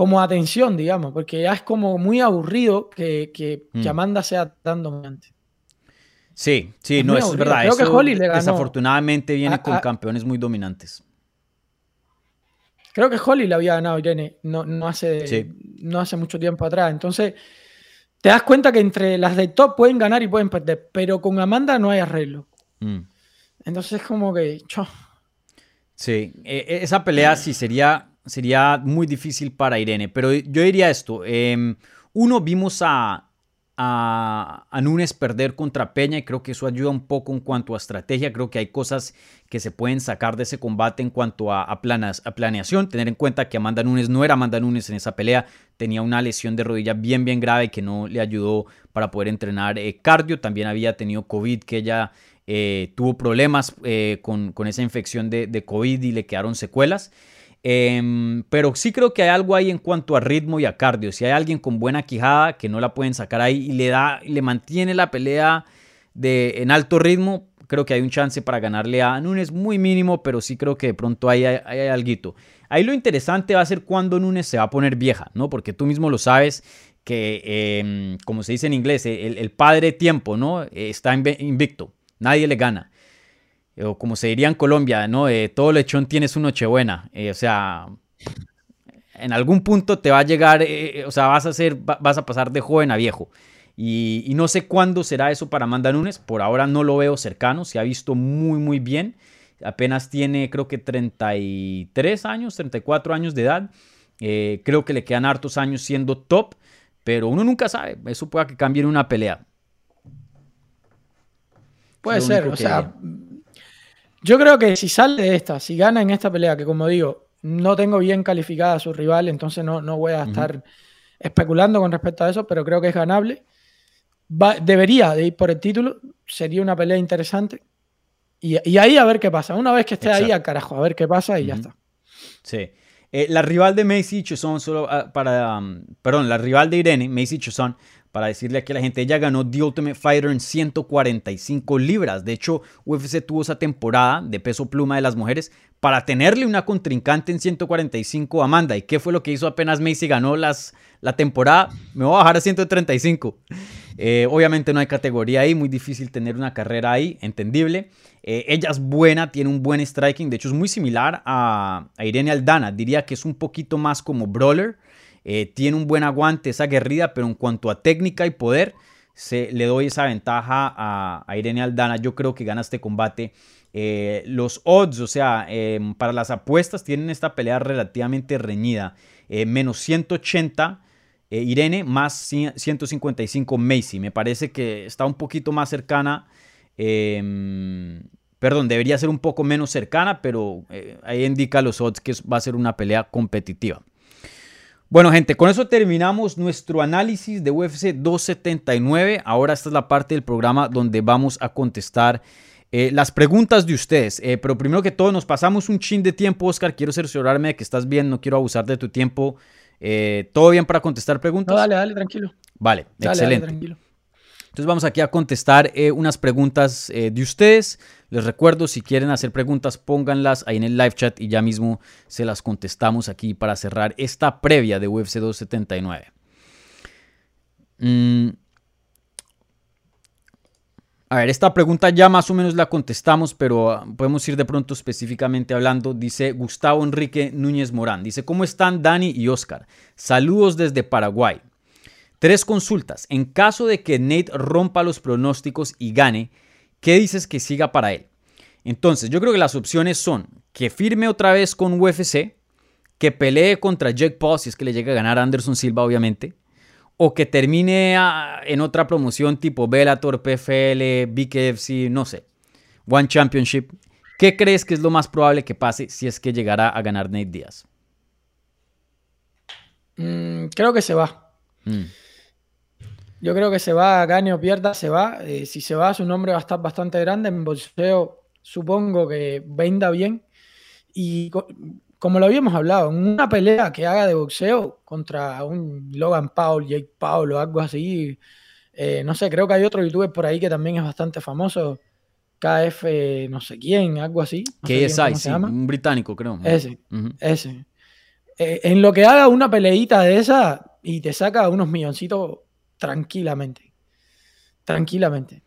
como atención, digamos, porque ya es como muy aburrido que, que, mm. Amanda sea tan dominante. Sí, sí, no, es verdad. Creo que Holly le ganó. Desafortunadamente viene con campeones muy dominantes. Creo que Holly le había ganado a Irene no, no, hace, no hace mucho tiempo atrás. Entonces, te das cuenta que entre las de top pueden ganar y pueden perder, pero con Amanda no hay arreglo. Mm. Entonces, como que. Sí, e, e, esa pelea sí sería, sería muy difícil para Irene. Pero yo diría esto: em, uno, vimos a, a, Núñez perder contra Peña y creo que eso ayuda un poco en cuanto a estrategia. Creo que hay cosas que se pueden sacar de ese combate en cuanto a, a, planas, a planeación. Tener en cuenta que Amanda Nunes no era Amanda Nunes en esa pelea. Tenía una lesión de rodilla bien, bien grave que no le ayudó para poder entrenar eh, cardio. También había tenido COVID que ella eh, tuvo problemas eh, con, con, esa infección de, de COVID y le quedaron secuelas. Eh, pero sí creo que hay algo ahí en cuanto a ritmo y a cardio. Si hay alguien con buena quijada que no la pueden sacar ahí y le da, le mantiene la pelea de, en alto ritmo, creo que hay un chance para ganarle a Núñez muy mínimo, pero sí creo que de pronto hay, hay, algo. Ahí lo interesante va a ser cuando Núñez se va a poner vieja, ¿no? Porque tú mismo lo sabes que, eh, como se dice en inglés, el, el padre tiempo, ¿no? Está invicto, nadie le gana o como se diría en Colombia, ¿no? Eh, todo lechón tiene su nochebuena. Eh, o sea, en algún punto te va a llegar, eh, o sea, vas a, ser, vas a pasar de joven a viejo. Y, y, no sé cuándo será eso para Amanda Nunes. Por ahora no lo veo cercano. Se ha visto muy, muy bien. Apenas tiene, creo que 33 años, 34 años de edad. creo que le quedan hartos años siendo top. Pero uno nunca sabe. Eso pueda que cambie en una pelea. Puede ser, o sea, yo creo que si sale de esta, si gana en esta pelea, que como digo, no tengo bien calificada a su rival, entonces no, no voy a estar uh -huh. especulando con respecto a eso, pero creo que es ganable. Va, debería de ir por el título, sería una pelea interesante. Y, y, ahí a ver qué pasa. Una vez que esté Exacto. ahí, al carajo, a ver qué pasa y uh -huh. ya está. Sí. Eh, la rival de Macy Chuzón, solo uh, para. Um, perdón, la rival de Irene, Macy Chuzón, para decirle aquí a la gente, ella ganó The Ultimate Fighter en 145 libras. De hecho, UFC tuvo esa temporada de peso pluma de las mujeres para tenerle una contrincante en 145 a Amanda. ¿Y qué fue lo que hizo apenas Macy ganó las, la temporada? Me voy a bajar a 135. Eh, obviamente no hay categoría ahí, muy difícil tener una carrera ahí, entendible. Eh, ella es buena, tiene un buen striking, de hecho es muy similar a, a Irene Aldana, diría que es un poquito más como brawler. Eh, tiene un buen aguante, esa guerrida, pero en cuanto a técnica y poder, se, le doy esa ventaja a, Irene Aldana. Yo creo que gana este combate. Eh, los odds, o sea, eh, para las apuestas, tienen esta pelea relativamente reñida. Eh, menos 180 Irene, más 155 Macy. Me parece que está un poquito más cercana. perdón, debería ser un poco menos cercana, pero ahí indica los odds que va a ser una pelea competitiva. Bueno, gente, con eso terminamos nuestro análisis de UFC 279. Ahora esta es la parte del programa donde vamos a contestar eh, las preguntas de ustedes. Eh, pero primero que todo, nos pasamos un chin de tiempo, Oscar. Quiero cerciorarme de que estás bien, no quiero abusar de tu tiempo. Eh, ¿Todo bien para contestar preguntas? No, dale, dale, tranquilo. Vale, dale, excelente. Dale, tranquilo. Entonces vamos aquí a contestar unas preguntas de ustedes. Les recuerdo, si quieren hacer preguntas, pónganlas ahí en el live chat y ya mismo se las contestamos aquí para cerrar esta previa de UFC 279. Mm. A ver, esta pregunta ya más o menos la contestamos, pero uh, podemos ir de pronto específicamente hablando. Dice Gustavo Enrique Núñez Morán. Dice, ¿cómo están Dani y Oscar? Saludos desde Paraguay. Tres consultas. En caso de que Nate rompa los pronósticos y gane, ¿qué dices que siga para él? Entonces, yo creo que las opciones son que firme otra vez con UFC, que pelee contra Jake Paul, si es que le llega a ganar Anderson Silva, obviamente, o que termine a, en otra promoción tipo Bellator, PFL, BKFC, no sé, One Championship. ¿Qué crees que es lo más probable que pase si es que llegara a ganar Nate Díaz? Mm, creo que se va. Mm. Yo creo que se va, gane o pierda, se va. Eh, si se va, su nombre va a estar bastante grande. En boxeo supongo que venda bien. Y co como lo habíamos hablado, en una pelea que haga de boxeo contra un Logan Paul, Jake Paul o algo así, eh, no sé, creo que hay otro youtuber por ahí que también es bastante famoso. KF, no sé quién, algo así. No KSI, sí, un británico, creo. Ese, uh -huh. ese. Eh, en lo que haga una peleita de esa y te saca unos milloncitos tranquilamente. Tranquilamente.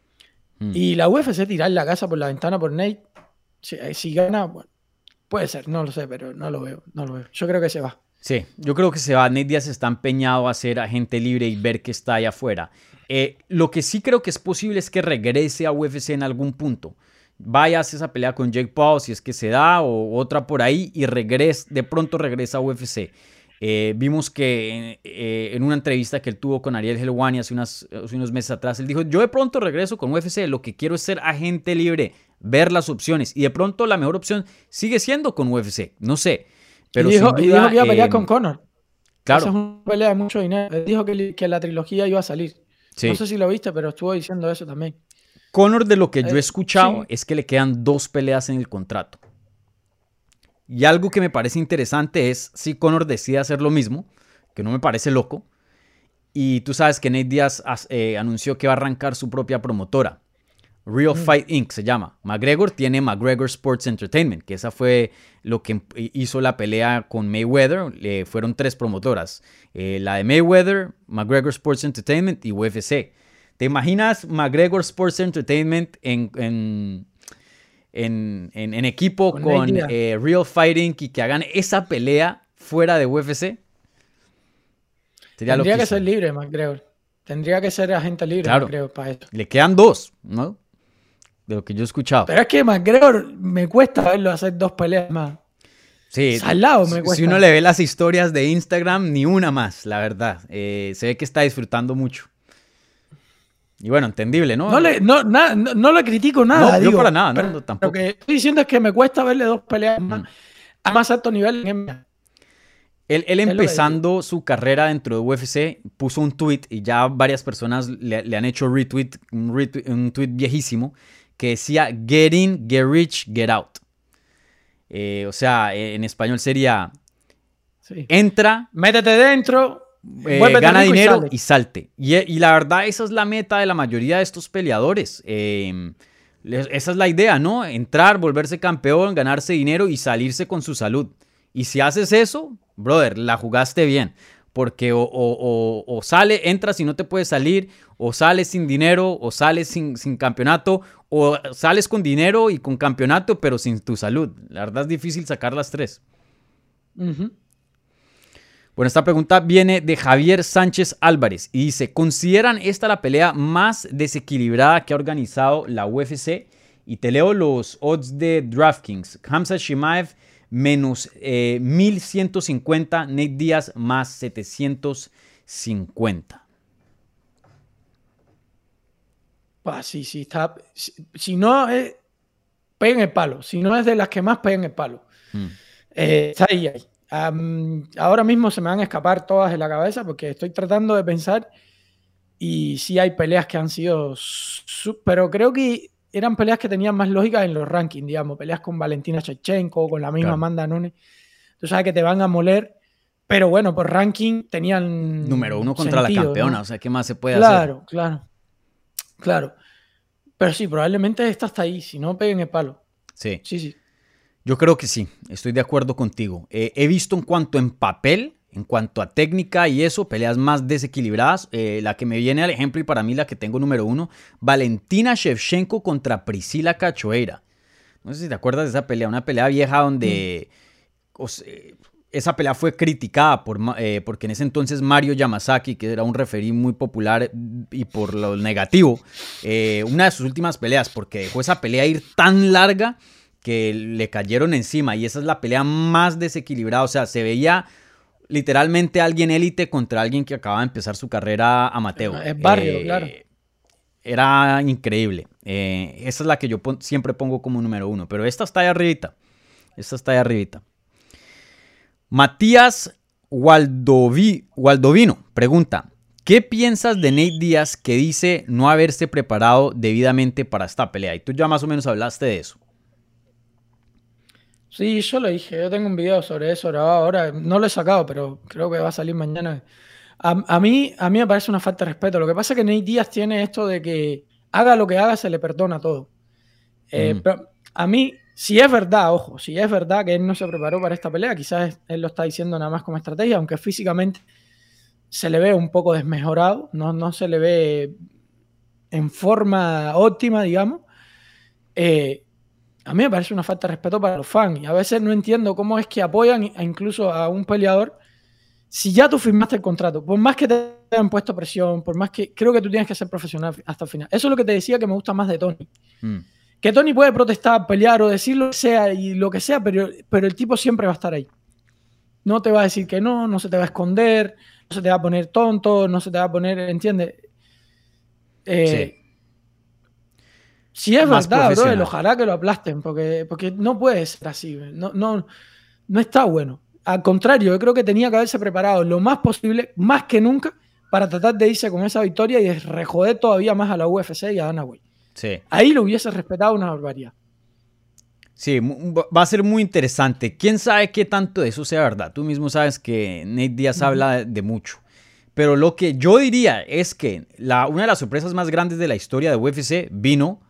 Mm. Y la UFC tirar la casa por la ventana por Nate, si, si, gana, bueno, puede ser, no lo sé, pero no lo veo, no lo veo. Yo creo que se va. Sí, yo creo que se va. Nate Díaz está empeñado a ser agente libre y ver que está allá afuera. Eh, lo que sí creo que es posible es que regrese a UFC en algún punto. Vaya a esa pelea con Jake Paul si es que se da o otra por ahí y regrese, de pronto regresa a UFC. Eh, vimos que eh, en una entrevista que él tuvo con Ariel Helwani hace, unas, hace unos meses atrás, él dijo, yo de pronto regreso con UFC, lo que quiero es ser agente libre, ver las opciones. Y de pronto la mejor opción sigue siendo con UFC, no sé. Pero y dijo, que iba a pelear con Conor. Claro. Esa es una pelea de mucho dinero. Él dijo que, que la trilogía iba a salir. No sé si lo viste, pero estuvo diciendo eso también. Conor, de lo que yo he escuchado, es que le quedan dos peleas en el contrato. Y algo que me parece interesante es si Conor decide hacer lo mismo, que no me parece loco. Y tú sabes que Nate Diaz eh, anunció que va a arrancar su propia promotora. Real mm. Fight Inc. se llama. McGregor tiene McGregor Sports Entertainment, que esa fue lo que hizo la pelea con Mayweather. fueron tres promotoras. Eh, la de Mayweather, McGregor Sports Entertainment y UFC. ¿Te imaginas McGregor Sports Entertainment en en, en, equipo con, eh, Real Fighting y que hagan esa pelea fuera de UFC. Tendría que ser libre, McGregor. Tendría que ser agente libre, claro. creo, para esto. Le quedan dos, ¿no? De lo que yo he escuchado. Pero es que McGregor me cuesta verlo hacer dos peleas más. Sí, Salado me cuesta. Si uno le ve las historias de Instagram, ni una más, la verdad. Eh, se ve que está disfrutando mucho. Y bueno, entendible, ¿no? No le, no, no, le critico nada. No, yo para nada, no, tampoco. Lo que estoy diciendo es que me cuesta verle dos peleas más, mm. a más alto nivel en Él, él empezando su carrera dentro de UFC puso un tweet y ya varias personas le, han hecho retweet, un, retweet, un tweet viejísimo que decía Get in, get rich, get out. Eh, o sea, en español sería entra, métete dentro, eh, gana dinero y, salte. Y, la verdad, esa es la meta de la mayoría de estos peleadores. Em, esa es la idea, ¿no? Entrar, volverse campeón, ganarse dinero y salirse con su salud. Y si haces eso, brother, la jugaste bien. Porque o, sale, entras y no te puedes salir, o sales sin dinero, o sales sin, campeonato, o sales con dinero y con campeonato, pero sin tu salud. La verdad es difícil sacar las tres. Bueno, esta pregunta viene de Javier Sánchez Álvarez y dice, ¿consideran esta la pelea más desequilibrada que ha organizado la UFC? Y te leo los odds de DraftKings. Hamza Shimaev menos 1150, eh, Nate Díaz más 750. Ah, sí, sí, está. Si, no es. Peguen el palo. Si no es de las que más peguen el palo. Hmm. Eh, está ahí, ahí ahora mismo se me van a escapar todas de la cabeza porque estoy tratando de pensar y sí hay peleas que han sido, pero creo que eran peleas que tenían más lógica en los rankings, digamos, peleas con Valentina Chechenko, con la misma Amanda Nunes. Tú sabes que te van a moler, pero bueno, por ranking tenían... Número uno contra la campeona, o sea, ¿qué más se puede hacer? Claro, claro, claro. Pero sí, probablemente esta está ahí, si no peguen el palo. Sí. Sí, sí. Yo creo que sí, estoy de acuerdo contigo. Eh, he visto en cuanto en papel, en cuanto a técnica y eso, peleas más desequilibradas. Eh, la que me viene al ejemplo y para mí la que tengo número uno, Valentina Shevchenko contra Priscila Cachoeira. No sé si te acuerdas de esa pelea, una pelea vieja donde mm. esa pelea fue criticada por, eh, porque en ese entonces Mario Yamazaki, que era un referí muy popular y por lo negativo, una de sus últimas peleas, porque dejó esa pelea ir tan larga que le cayeron encima y esa es la pelea más desequilibrada. O sea, se veía literalmente alguien élite contra alguien que acaba de empezar su carrera amateur. Es barrio, eh, claro. Era increíble. Eh, esa es la que yo siempre pongo como número uno. Pero esta está ahí arribita. Esta está ahí arribita. Matías Waldovino pregunta. ¿Qué piensas de Nate Díaz que dice no haberse preparado debidamente para esta pelea? Y tú ya más o menos hablaste de eso. Sí, yo lo dije, yo tengo un video sobre eso ahora, no lo he sacado, pero creo que va a salir mañana. A, mí, a mí me parece una falta de respeto. Lo que pasa es que Nate Díaz tiene esto de que haga lo que haga, se le perdona todo. Eh, pero a mí, si es verdad, ojo, si es verdad que él no se preparó para esta pelea, quizás él lo está diciendo nada más como estrategia, aunque físicamente se le ve un poco desmejorado, no, no se le ve en forma óptima, digamos. Eh, a mí me parece una falta de respeto para los fans. Y a veces no entiendo cómo es que apoyan incluso a un peleador si ya tú firmaste el contrato. Por más que te hayan puesto presión, por más que creo que tú tienes que ser profesional hasta el final. Eso es lo que te decía que me gusta más de Tony. Mm. Que Tony puede protestar, pelear o decir lo que sea y lo que sea, pero, pero el tipo siempre va a estar ahí. no te va a decir que no, no se te va a esconder, no se te va a poner tonto, no se te va a poner, ¿entiendes? Eh, Si es verdad, bro, ojalá que lo aplasten, porque, porque no puede ser así, no, no, no está bueno. Al contrario, yo creo que tenía que haberse preparado lo más posible, más que nunca, para tratar de irse con esa victoria y de rejoder todavía más a la UFC y a Dana White. Sí. Ahí lo hubiese respetado una barbaridad. Sí, va a ser muy interesante. ¿Quién sabe qué tanto de eso sea verdad? Tú mismo sabes que Nate Díaz habla de mucho. Pero lo que yo diría es que la, una de las sorpresas más grandes de la historia de UFC vino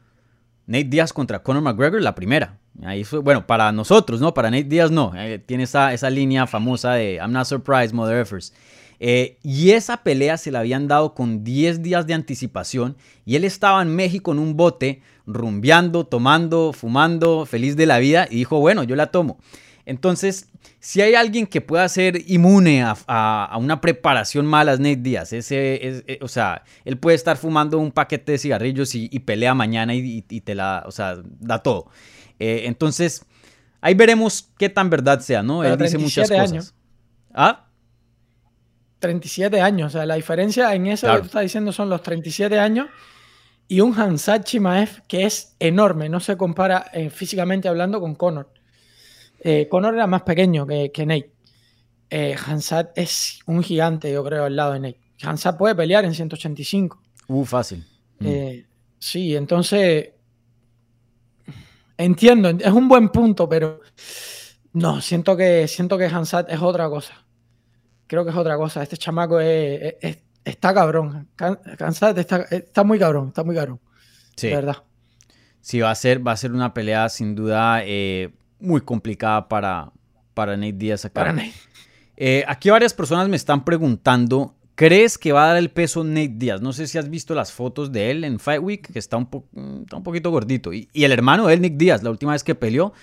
Nate Díaz contra Conor McGregor, la primera. Ahí fue, bueno, para nosotros, ¿no? Para Nate Díaz no. Eh, tiene esa, esa línea famosa de I'm not surprised, mother effers. Eh, y esa pelea se la habían dado con 10 días de anticipación y él estaba en México en un bote, rumbeando, tomando, fumando, feliz de la vida y dijo, bueno, yo la tomo. Entonces, si hay alguien que pueda ser inmune a, una preparación mala, es Nate Díaz. Ese, eh, o sea, él puede estar fumando un paquete de cigarrillos y, pelea mañana y, te la, o sea, da todo. Eh, entonces, ahí veremos qué tan verdad sea, ¿no? él dice muchas cosas. ¿Ah? 37 años. O sea, la diferencia en eso que tú estás diciendo son los 37 años y un Hansat Chimaev que es enorme. No se compara eh, físicamente hablando con Conor. Eh, Conor era más pequeño que, que Nate. Eh, Hansat es un gigante, yo creo, al lado de Nate. Hansat puede pelear en 185. Uh, fácil. Mm. Eh, sí, entonces. Entiendo, es un buen punto, pero no, siento que, siento que Hansat es otra cosa creo que es otra cosa. Este chamaco está cabrón. Cansado, está, muy cabrón, está muy cabrón. Sí. De verdad. Sí, va a ser, va a ser una pelea sin duda eh, muy complicada para, para Nate Díaz acá. Para Nate. Eh, aquí varias personas me están preguntando, ¿crees que va a dar el peso Nate Díaz? No sé si has visto las fotos de él en Fight Week, que está un, un poquito gordito. Y, y, el hermano de él, Nick Díaz, la última vez que peleó,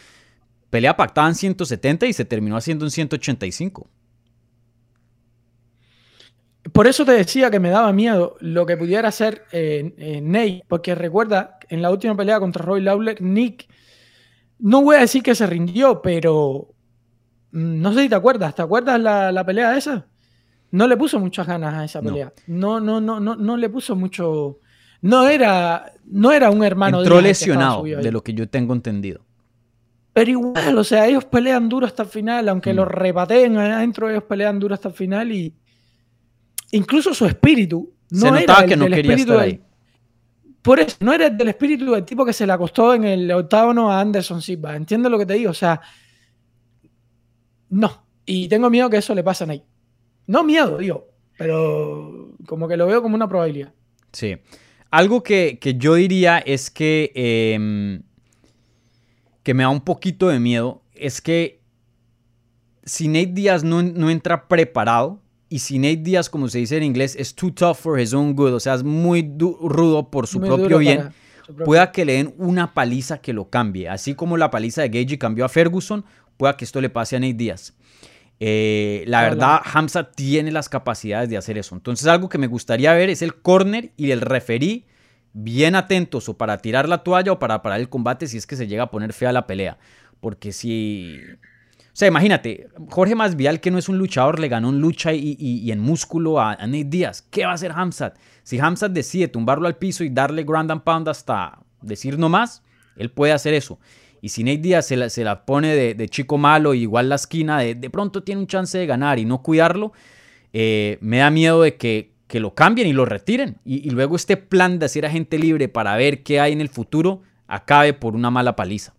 pelea pactada en 170 y se terminó haciendo en 185. Por eso te decía que me daba miedo lo que pudiera hacer eh, Nate, porque recuerda, en la última pelea contra Roy Lawler, Nick, no voy a decir que se rindió, pero mm, no sé si te acuerdas, ¿te acuerdas la, la pelea esa? No le puso muchas ganas a esa pelea. No, no, no, no, no le puso mucho. No era, no era un hermano Entró lesionado, de lo que yo tengo entendido. Pero igual, o sea, ellos pelean duro hasta el final, aunque lo mm. repateen adentro, ellos pelean duro hasta el final y, incluso su espíritu no se notaba que no quería estar ahí. Por eso, no era el del espíritu del tipo que se le acostó en el octágono a Anderson Silva. ¿Entiendes lo que te digo? O sea, no. Y tengo miedo que eso le pase a Nate. No miedo, digo, pero como que lo veo como una probabilidad. Sí. Algo que, yo diría es que, em, que me da un poquito de miedo es que si Nate Díaz no, no entra preparado, y si Nate Díaz, como se dice en inglés, es too tough for his own good, o sea, es muy rudo por su propio bien, pueda que le den una paliza que lo cambie. Así como la paliza de Gagey cambió a Ferguson, pueda que esto le pase a Nate Díaz. Eh, la verdad, Hamza tiene las capacidades de hacer eso. Entonces, algo que me gustaría ver es el corner y el referí bien atentos o para tirar la toalla o para parar el combate si es que se llega a poner fea la pelea. Porque si o sea, imagínate, Jorge Masvial, que no es un luchador, le ganó en lucha y, en músculo a, Nate Díaz. ¿Qué va a hacer Hamzat? Si Hamzat decide tumbarlo al piso y darle ground and pound hasta decir no más, él puede hacer eso. Y si Nate Díaz se la, pone de, chico malo, igual la esquina, de, pronto tiene un chance de ganar y no cuidarlo, eh, me da miedo de que, lo cambien y lo retiren. Y, y luego este plan de hacer a gente libre para ver qué hay en el futuro acabe por una mala paliza.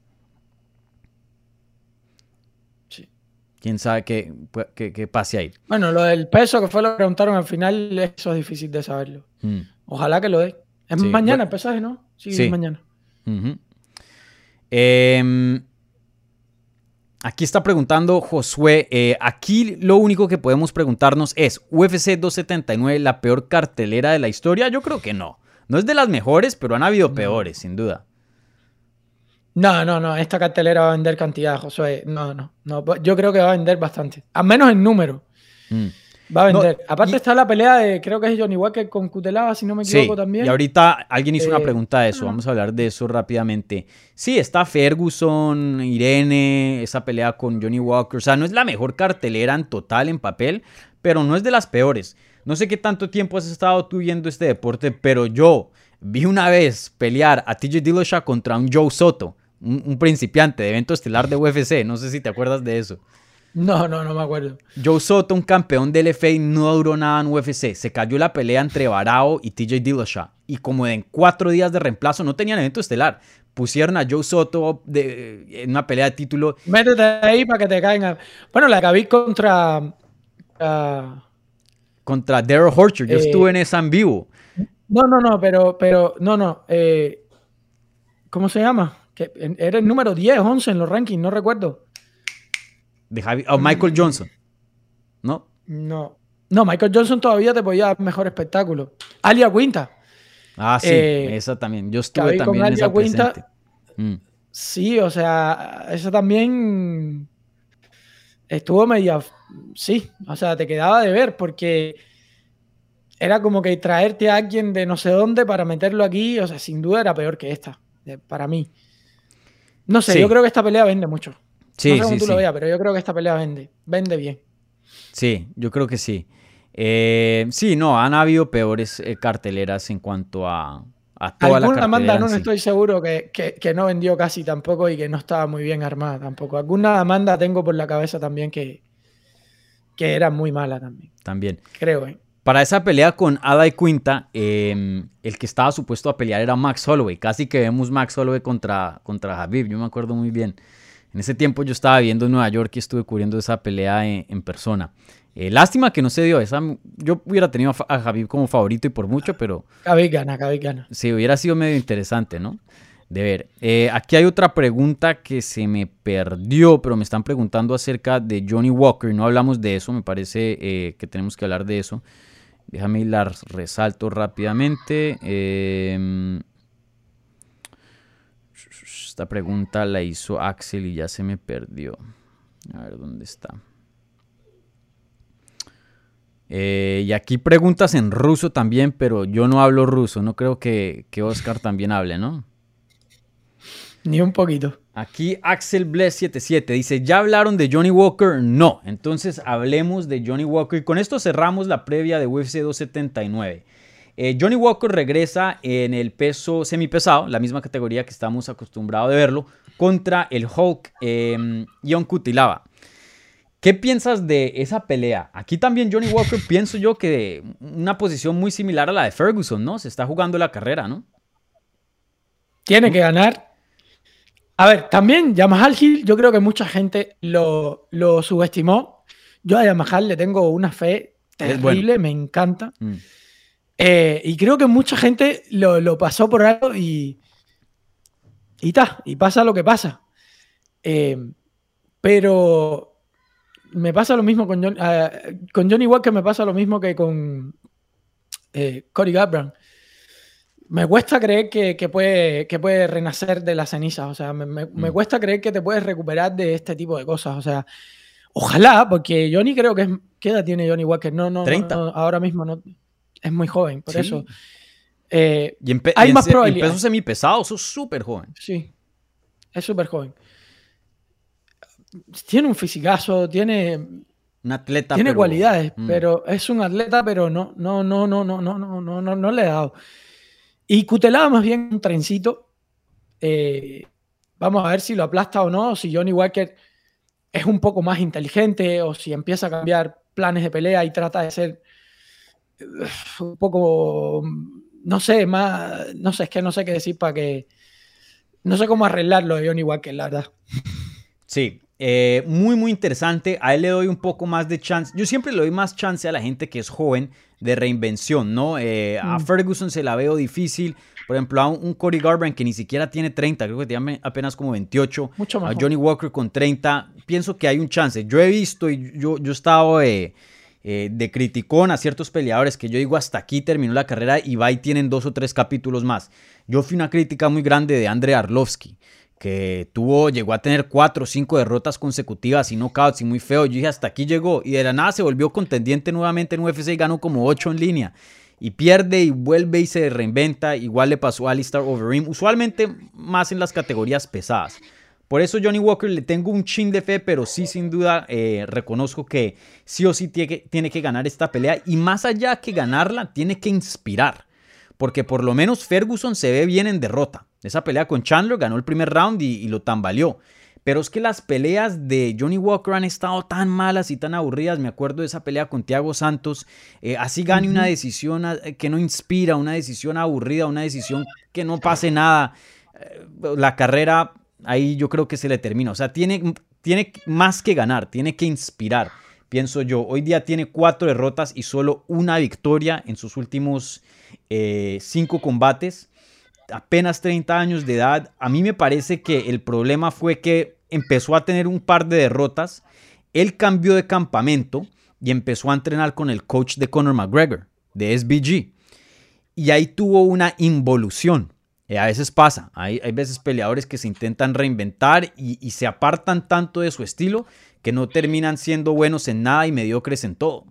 Quién sabe qué, qué, pase ahí. Bueno, lo del peso que fue lo que preguntaron al final, eso es difícil de saberlo. Mm. Ojalá que lo dé. Es mañana el pesaje, ¿no? Sí, es mañana. Em, aquí está preguntando Josué. Eh, aquí lo único que podemos preguntarnos es: ¿UFC 279 la peor cartelera de la historia? Yo creo que no. No es de las mejores, pero han habido peores, sin duda. No, no, no. Esta cartelera va a vender cantidad, Josué. No, no, no. Yo creo que va a vender bastante. Al menos en número. Mm. Va a vender. Aparte está la pelea de, creo que es Johnny Walker con Cutelaba, si no me equivoco también. Y ahorita alguien hizo una Eh, pregunta de eso, vamos a hablar de eso rápidamente. Sí, está Ferguson, Irene, esa pelea con Johnny Walker. O sea, no es la mejor cartelera en total en papel, pero no es de las peores. No sé qué tanto tiempo has estado tú viendo este deporte, pero yo vi una vez pelear a TJ Dillashaw contra un Joe Soto, un, un principiante de evento estelar de UFC. No sé si te acuerdas de eso. No, no, no me acuerdo. Joe Soto, un campeón del FA, no duró nada en UFC. Se cayó la pelea entre Barao y TJ Dillashaw. Y como en cuatro días de reemplazo no tenían evento estelar. Pusieron a Joe Soto de, en una pelea de título. Métete ahí para que te caigan. Bueno, la vi contra. ah, contra Daryl Horcher. Yo Eh, estuve en esa en vivo. no, no, no, pero, pero, no, no. eh, ¿Cómo se llama? Que era el número 10, 11 en los rankings, no recuerdo. De Javi- oh, Michael Johnson. ¿No? No. No, Michael Johnson todavía te podía dar mejor espectáculo. Alia Quinta. Ah, sí, Eh, esa también. Yo estuve vi con también en esa Quinta. presente. Mm. Sí, o sea, esa también estuvo media. Sí, o sea, te quedaba de ver porque era como que traerte a alguien de no sé dónde para meterlo aquí, o sea, sin duda era peor que esta, para mí. No sé, Sí. yo creo que esta pelea vende mucho. Sí, no sé cómo sí, tú lo veas, pero yo creo que esta pelea vende, vende bien. Sí, yo creo que sí. Eh, sí, no, han habido peores eh, carteleras en cuanto a, a toda la Alguna Amanda en no sí. estoy seguro que, que- que no vendió casi tampoco y que no estaba muy bien armada tampoco. Alguna Amanda tengo por la cabeza también que, que era muy mala también, También. creo, ¿eh? Para esa pelea con Ada y Quinta, eh, el que estaba supuesto a pelear era Max Holloway. Casi que vemos Max Holloway contra, contra Habib, yo me acuerdo muy bien. En ese tiempo yo estaba viviendo en Nueva York y estuve cubriendo esa pelea en, en persona. Eh, lástima que no se dio. Esa, yo hubiera tenido a, a Habib como favorito y por mucho, pero Khabib gana, Khabib gana. sí, hubiera sido medio interesante, ¿no? De ver. Eh, aquí hay otra pregunta que se me perdió, pero me están preguntando acerca de Johnny Walker. No hablamos de eso, me parece eh, que tenemos que hablar de eso. Déjame la resalto rápidamente. Eh, esta pregunta la hizo Axel y ya se me perdió. A ver dónde está. Eh, y aquí preguntas en ruso también, pero yo no hablo ruso. No creo que, que Oscar también hable, ¿no? Ni un poquito. Aquí Axel Bless77 dice, ¿ya hablaron de Johnny Walker? No. Entonces hablemos de Johnny Walker. Y con esto cerramos la previa de UFC 279. Eh, Johnny Walker regresa en el peso semipesado, la misma categoría que estamos acostumbrados de verlo, contra el Hulk eh, Ion Kutilava. ¿Qué piensas de esa pelea? Aquí también Johnny Walker pienso yo que una posición muy similar a la de Ferguson, ¿no? Se está jugando la carrera, ¿no? Tiene que ganar. A ver, también Yamahal Hill, yo creo que mucha gente lo, lo subestimó. Yo a Yamahal le tengo una fe terrible, bueno. me encanta. Mm. Eh, y creo que mucha gente lo, lo pasó por algo y. Y ta, y pasa lo que pasa. Eh, pero me pasa lo mismo con, John- ah, con Johnny Walker, me pasa lo mismo que con eh, Cory Garbrandt. Me cuesta creer que, que puede, que puede renacer de las cenizas. O sea, me, me- me Mm. cuesta creer que te puedes recuperar de este tipo de cosas. O sea, ojalá, porque Johnny creo que es. ¿Qué edad tiene Johnny Walker? No, no, no, 30. no, ahora mismo no. Es muy joven, por Sí. eso. Eh, Y Hay y más en probabilidades. peso semipesado, sos súper joven. Sí, es súper joven. Tiene un fisicazo, tiene, Un atleta. tiene pero- cualidades, Mm. pero es un atleta, pero no, no, no, no, no, no, no, no, no, no le he dado. Y Cutelaba más bien un trencito. Eh, vamos a ver si lo aplasta o no, si Johnny Walker es un poco más inteligente o si empieza a cambiar planes de pelea y trata de ser eh, un poco, no sé, más, no sé, es que no sé qué decir para que, no sé cómo arreglarlo de Johnny Walker, la verdad. Sí, eh, muy, muy interesante. A él le doy un poco más de chance. Yo siempre le doy más chance a la gente que es joven de reinvención, ¿no? Eh, A Mm. Ferguson se la veo difícil. Por ejemplo, a un, un Cody Garbrandt que ni siquiera tiene 30, creo que tiene apenas como 28. Mucho A. Johnny Walker con 30. Pienso que hay un chance. Yo he visto y yo, yo he estado eh, eh, de criticón a ciertos peleadores que yo digo hasta aquí terminó la carrera y va y tienen dos o tres capítulos más. Yo fui una crítica muy grande de Andrei Arlovsky que tuvo, llegó a tener cuatro o cinco derrotas consecutivas y knockouts y muy feo. Yo dije, hasta aquí llegó. Y de la nada se volvió contendiente nuevamente en UFC y ganó como ocho en línea. Y pierde y vuelve y se reinventa. Igual le pasó a Alistair Overeem, usualmente más en las categorías pesadas. Por eso Johnny Walker le tengo un chin de fe, pero sí sin duda eh, reconozco que sí o sí tiene que, tiene que ganar esta pelea. Y más allá que ganarla, tiene que inspirar. Porque por lo menos Ferguson se ve bien en derrota. Esa pelea con Chandler ganó el primer round y, lo tambaleó. Pero es que las peleas de Johnny Walker han estado tan malas y tan aburridas. Me acuerdo de esa pelea con Thiago Santos. Eh, así gane una decisión eh, que no inspira, una decisión aburrida, una decisión que no pase nada. Eh, la carrera ahí yo creo que se le termina. O sea, tiene, tiene más que ganar, tiene que inspirar, pienso yo. Hoy día tiene cuatro derrotas y solo una victoria en sus últimos cinco combates apenas 30 años de edad. A mí me parece que el problema fue que empezó a tener un par de derrotas. Él cambió de campamento y empezó a entrenar con el coach de Conor McGregor, de SBG. Y ahí tuvo una involución. Eh, a veces pasa, hay, veces peleadores que se intentan reinventar y, y se apartan tanto de su estilo que no terminan siendo buenos en nada y mediocres en todo.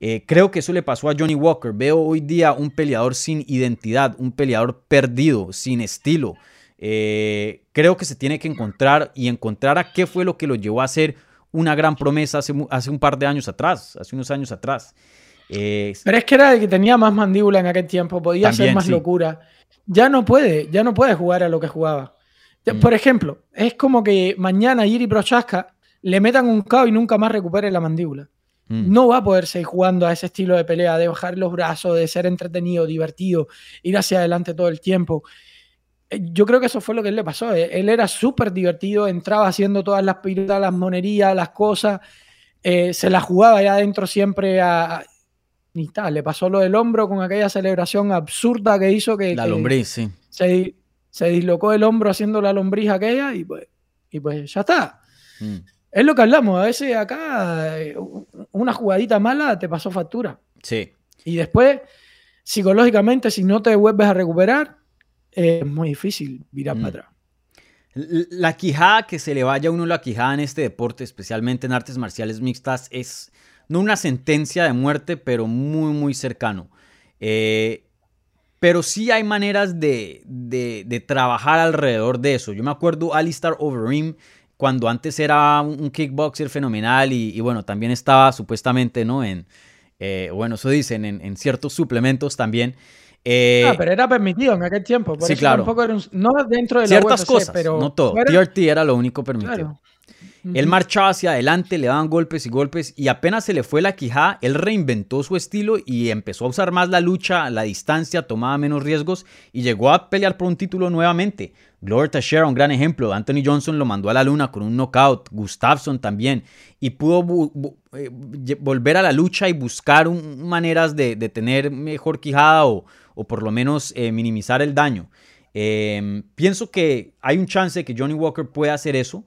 Eh, creo que eso le pasó a Johnny Walker. Veo hoy día un peleador sin identidad, un peleador perdido, sin estilo. Eh, creo que se tiene que encontrar y encontrar a qué fue lo que lo llevó a ser una gran promesa hace, hace un par de años atrás, hace unos años atrás. Eh, Pero es que era el que tenía más mandíbula en aquel tiempo, podía hacer más locura. Ya no puede, ya no puede jugar a lo que jugaba. Mm. Por ejemplo, es como que mañana Yiri Prochaska le metan un KO y nunca más recupere la mandíbula. Mm. No va a poder seguir jugando a ese estilo de pelea, de bajar los brazos, de ser entretenido, divertido, ir hacia adelante todo el tiempo. Eh, yo creo que eso fue lo que le pasó. Eh, él era súper divertido, entraba haciendo todas las piruetas, las monerías, las cosas, eh, se la jugaba ahí adentro siempre a, Ni tal, le pasó lo del hombro con aquella celebración absurda que hizo que... La lombriz, sí. Se, dislocó el hombro haciendo la lombriz aquella y pues, y pues ya está. Mm. Es lo que hablamos, a veces acá eh, una jugadita mala te pasó factura. Sí. Y después, psicológicamente, si no te vuelves a recuperar, es muy difícil virar para mm. atrás. La quijada, que se le vaya a uno la quijada en este deporte, especialmente en artes marciales mixtas, es no una sentencia de muerte, pero muy, muy cercano. Eh, pero sí hay maneras de, de, trabajar alrededor de eso. Yo me acuerdo Alistair Overeem cuando antes era un kickboxer fenomenal y, bueno, también estaba supuestamente, ¿no? En, eh, bueno, eso dicen, en, ciertos suplementos también. Eh, ah, pero era permitido en aquel tiempo. sí, claro. no dentro de Ciertas cosas, pero no todo. TRT era lo único permitido. Él marchaba hacia adelante, le daban golpes y golpes y apenas se le fue la quijada, él reinventó su estilo y empezó a usar más la lucha, la distancia, tomaba menos riesgos y llegó a pelear por un título nuevamente. Glover Teixeira, un gran ejemplo. Anthony Johnson lo mandó a la luna con un knockout. Gustafsson también. Y pudo eh, volver a la lucha y buscar maneras de, tener mejor quijada o, por lo menos eh, minimizar el daño. Em, pienso que hay un chance de que Johnny Walker pueda hacer eso.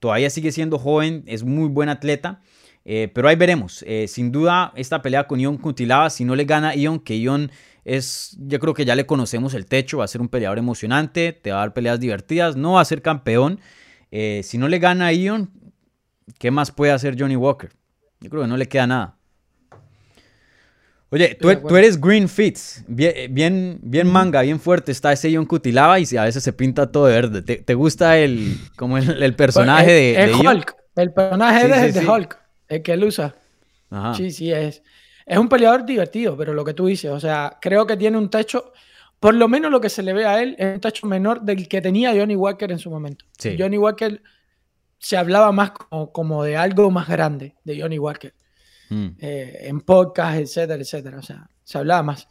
Todavía sigue siendo joven, es muy buen atleta. Eh, pero ahí veremos. sin duda, esta pelea con Ion Cutilaba, si no le gana Ion, que Ion es, yo creo que ya le conocemos el techo, va a ser un peleador emocionante, te va a dar peleas divertidas, no va a ser campeón. Eh, si no le gana Ion, ¿qué más puede hacer Johnny Walker? Yo creo que no le queda nada. Oye, tú, eres Green Fits, bien, bien, manga, bien fuerte. Está ese Ion Cutilaba y a veces se pinta todo de verde. ¿Te, gusta el, como el, personaje pues, de, el Hulk? El personaje de, Hulk, el que él usa. Sí, sí, es. Es un peleador divertido, pero lo que tú dices, o sea, creo que tiene un techo, por lo menos lo que se le ve a él, es un techo menor del que tenía Johnny Walker en su momento. Johnny Walker se hablaba más como, de algo más grande de Johnny Walker. Mm. Eh, en podcast, etcétera, etcétera. O sea, se hablaba más.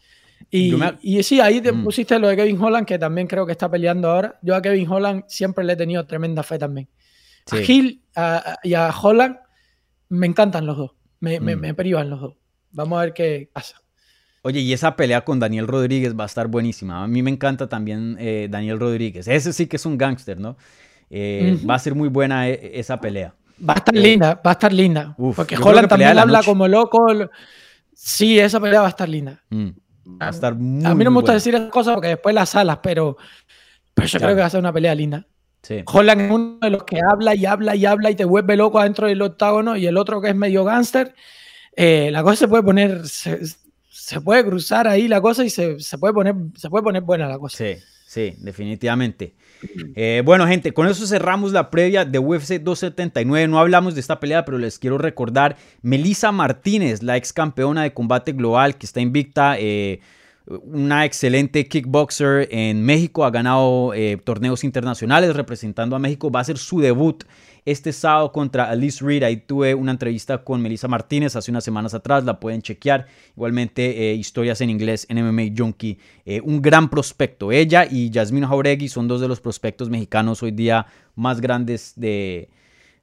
Y, y sí, ahí te mm. pusiste lo de Kevin Holland, que también creo que está peleando ahora. Yo a Kevin Holland siempre le he tenido tremenda fe también. A Hill y a Holland me encantan los dos. Me, me, mm. me privan los dos. Vamos a ver qué pasa. Oye, y esa pelea con Daniel Rodríguez va a estar buenísima. A mí me encanta también eh, Daniel Rodríguez. Ese sí que es un gángster, ¿no? Eh, va a ser muy buena e, esa pelea. Va a estar linda, va a estar linda. porque Holland también habla como loco. Sí, esa pelea va a estar linda. Mm. Va a estar muy A mí no me gusta decir esas cosas porque después las salas, pero, pero yo creo que va a ser una pelea linda. Holland es uno de los que habla y habla y habla y te vuelve loco adentro del octágono y el otro que es medio gángster. Eh, la cosa se puede poner, se, puede cruzar ahí la cosa y se, se, puede poner, se puede poner buena la cosa. Sí, sí, definitivamente. Eh, bueno, gente, con eso cerramos la previa de UFC 279. No hablamos de esta pelea, pero les quiero recordar, Melissa Martínez, la ex campeona de combate global que está invicta. Eh, una excelente kickboxer en México, ha ganado eh, torneos internacionales representando a México, va a hacer su debut este sábado contra Alice Reed. Ahí tuve una entrevista con Melissa Martínez hace unas semanas atrás, la pueden chequear. Igualmente, eh, historias en inglés en MMA Junkie. Eh, un gran prospecto. Ella y Yasmin Jauregui son dos de los prospectos mexicanos hoy día más grandes de,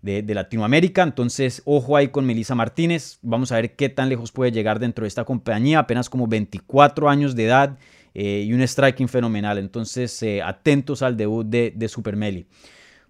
de, Latinoamérica. Entonces, ojo ahí con Melissa Martínez. Vamos a ver qué tan lejos puede llegar dentro de esta compañía. Apenas como 24 años de edad eh, y un striking fenomenal. Entonces, eh, atentos al debut de, de Super Meli.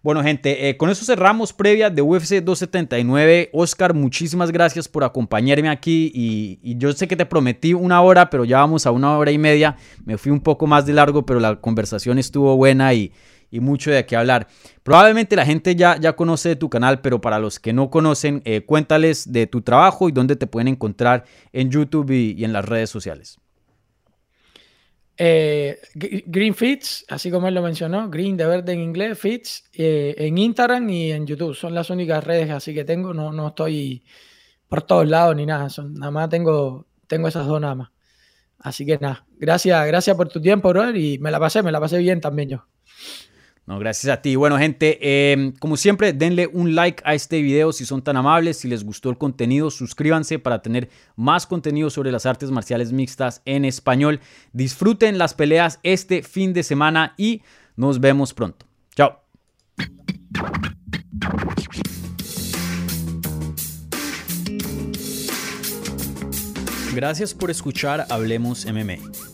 Bueno, gente, eh, con eso cerramos previa de UFC 279. Oscar, muchísimas gracias por acompañarme aquí. Y, yo sé que te prometí una hora, pero ya vamos a una hora y media. Me fui un poco más de largo, pero la conversación estuvo buena y, y mucho de qué hablar. Probablemente la gente ya, ya conoce de tu canal, pero para los que no conocen, eh, cuéntales de tu trabajo y dónde te pueden encontrar en YouTube y, en las redes sociales. Eh, Green Fits, así como él lo mencionó, Green de verde en inglés, Fits, eh, en Instagram y en YouTube. Son las únicas redes así que tengo. No, no estoy por todos lados ni nada. Son, nada más tengo, tengo esas dos nada más. Así que nada, gracias, gracias por tu tiempo, bro. Y me la pasé, me la pasé bien también yo. No, gracias a ti. Bueno, gente, em, como siempre, denle un like a este video si son tan amables. Si les gustó el contenido, suscríbanse para tener más contenido sobre las artes marciales mixtas en español. Disfruten las peleas este fin de semana y nos vemos pronto. Chao. Gracias por escuchar Hablemos MMA.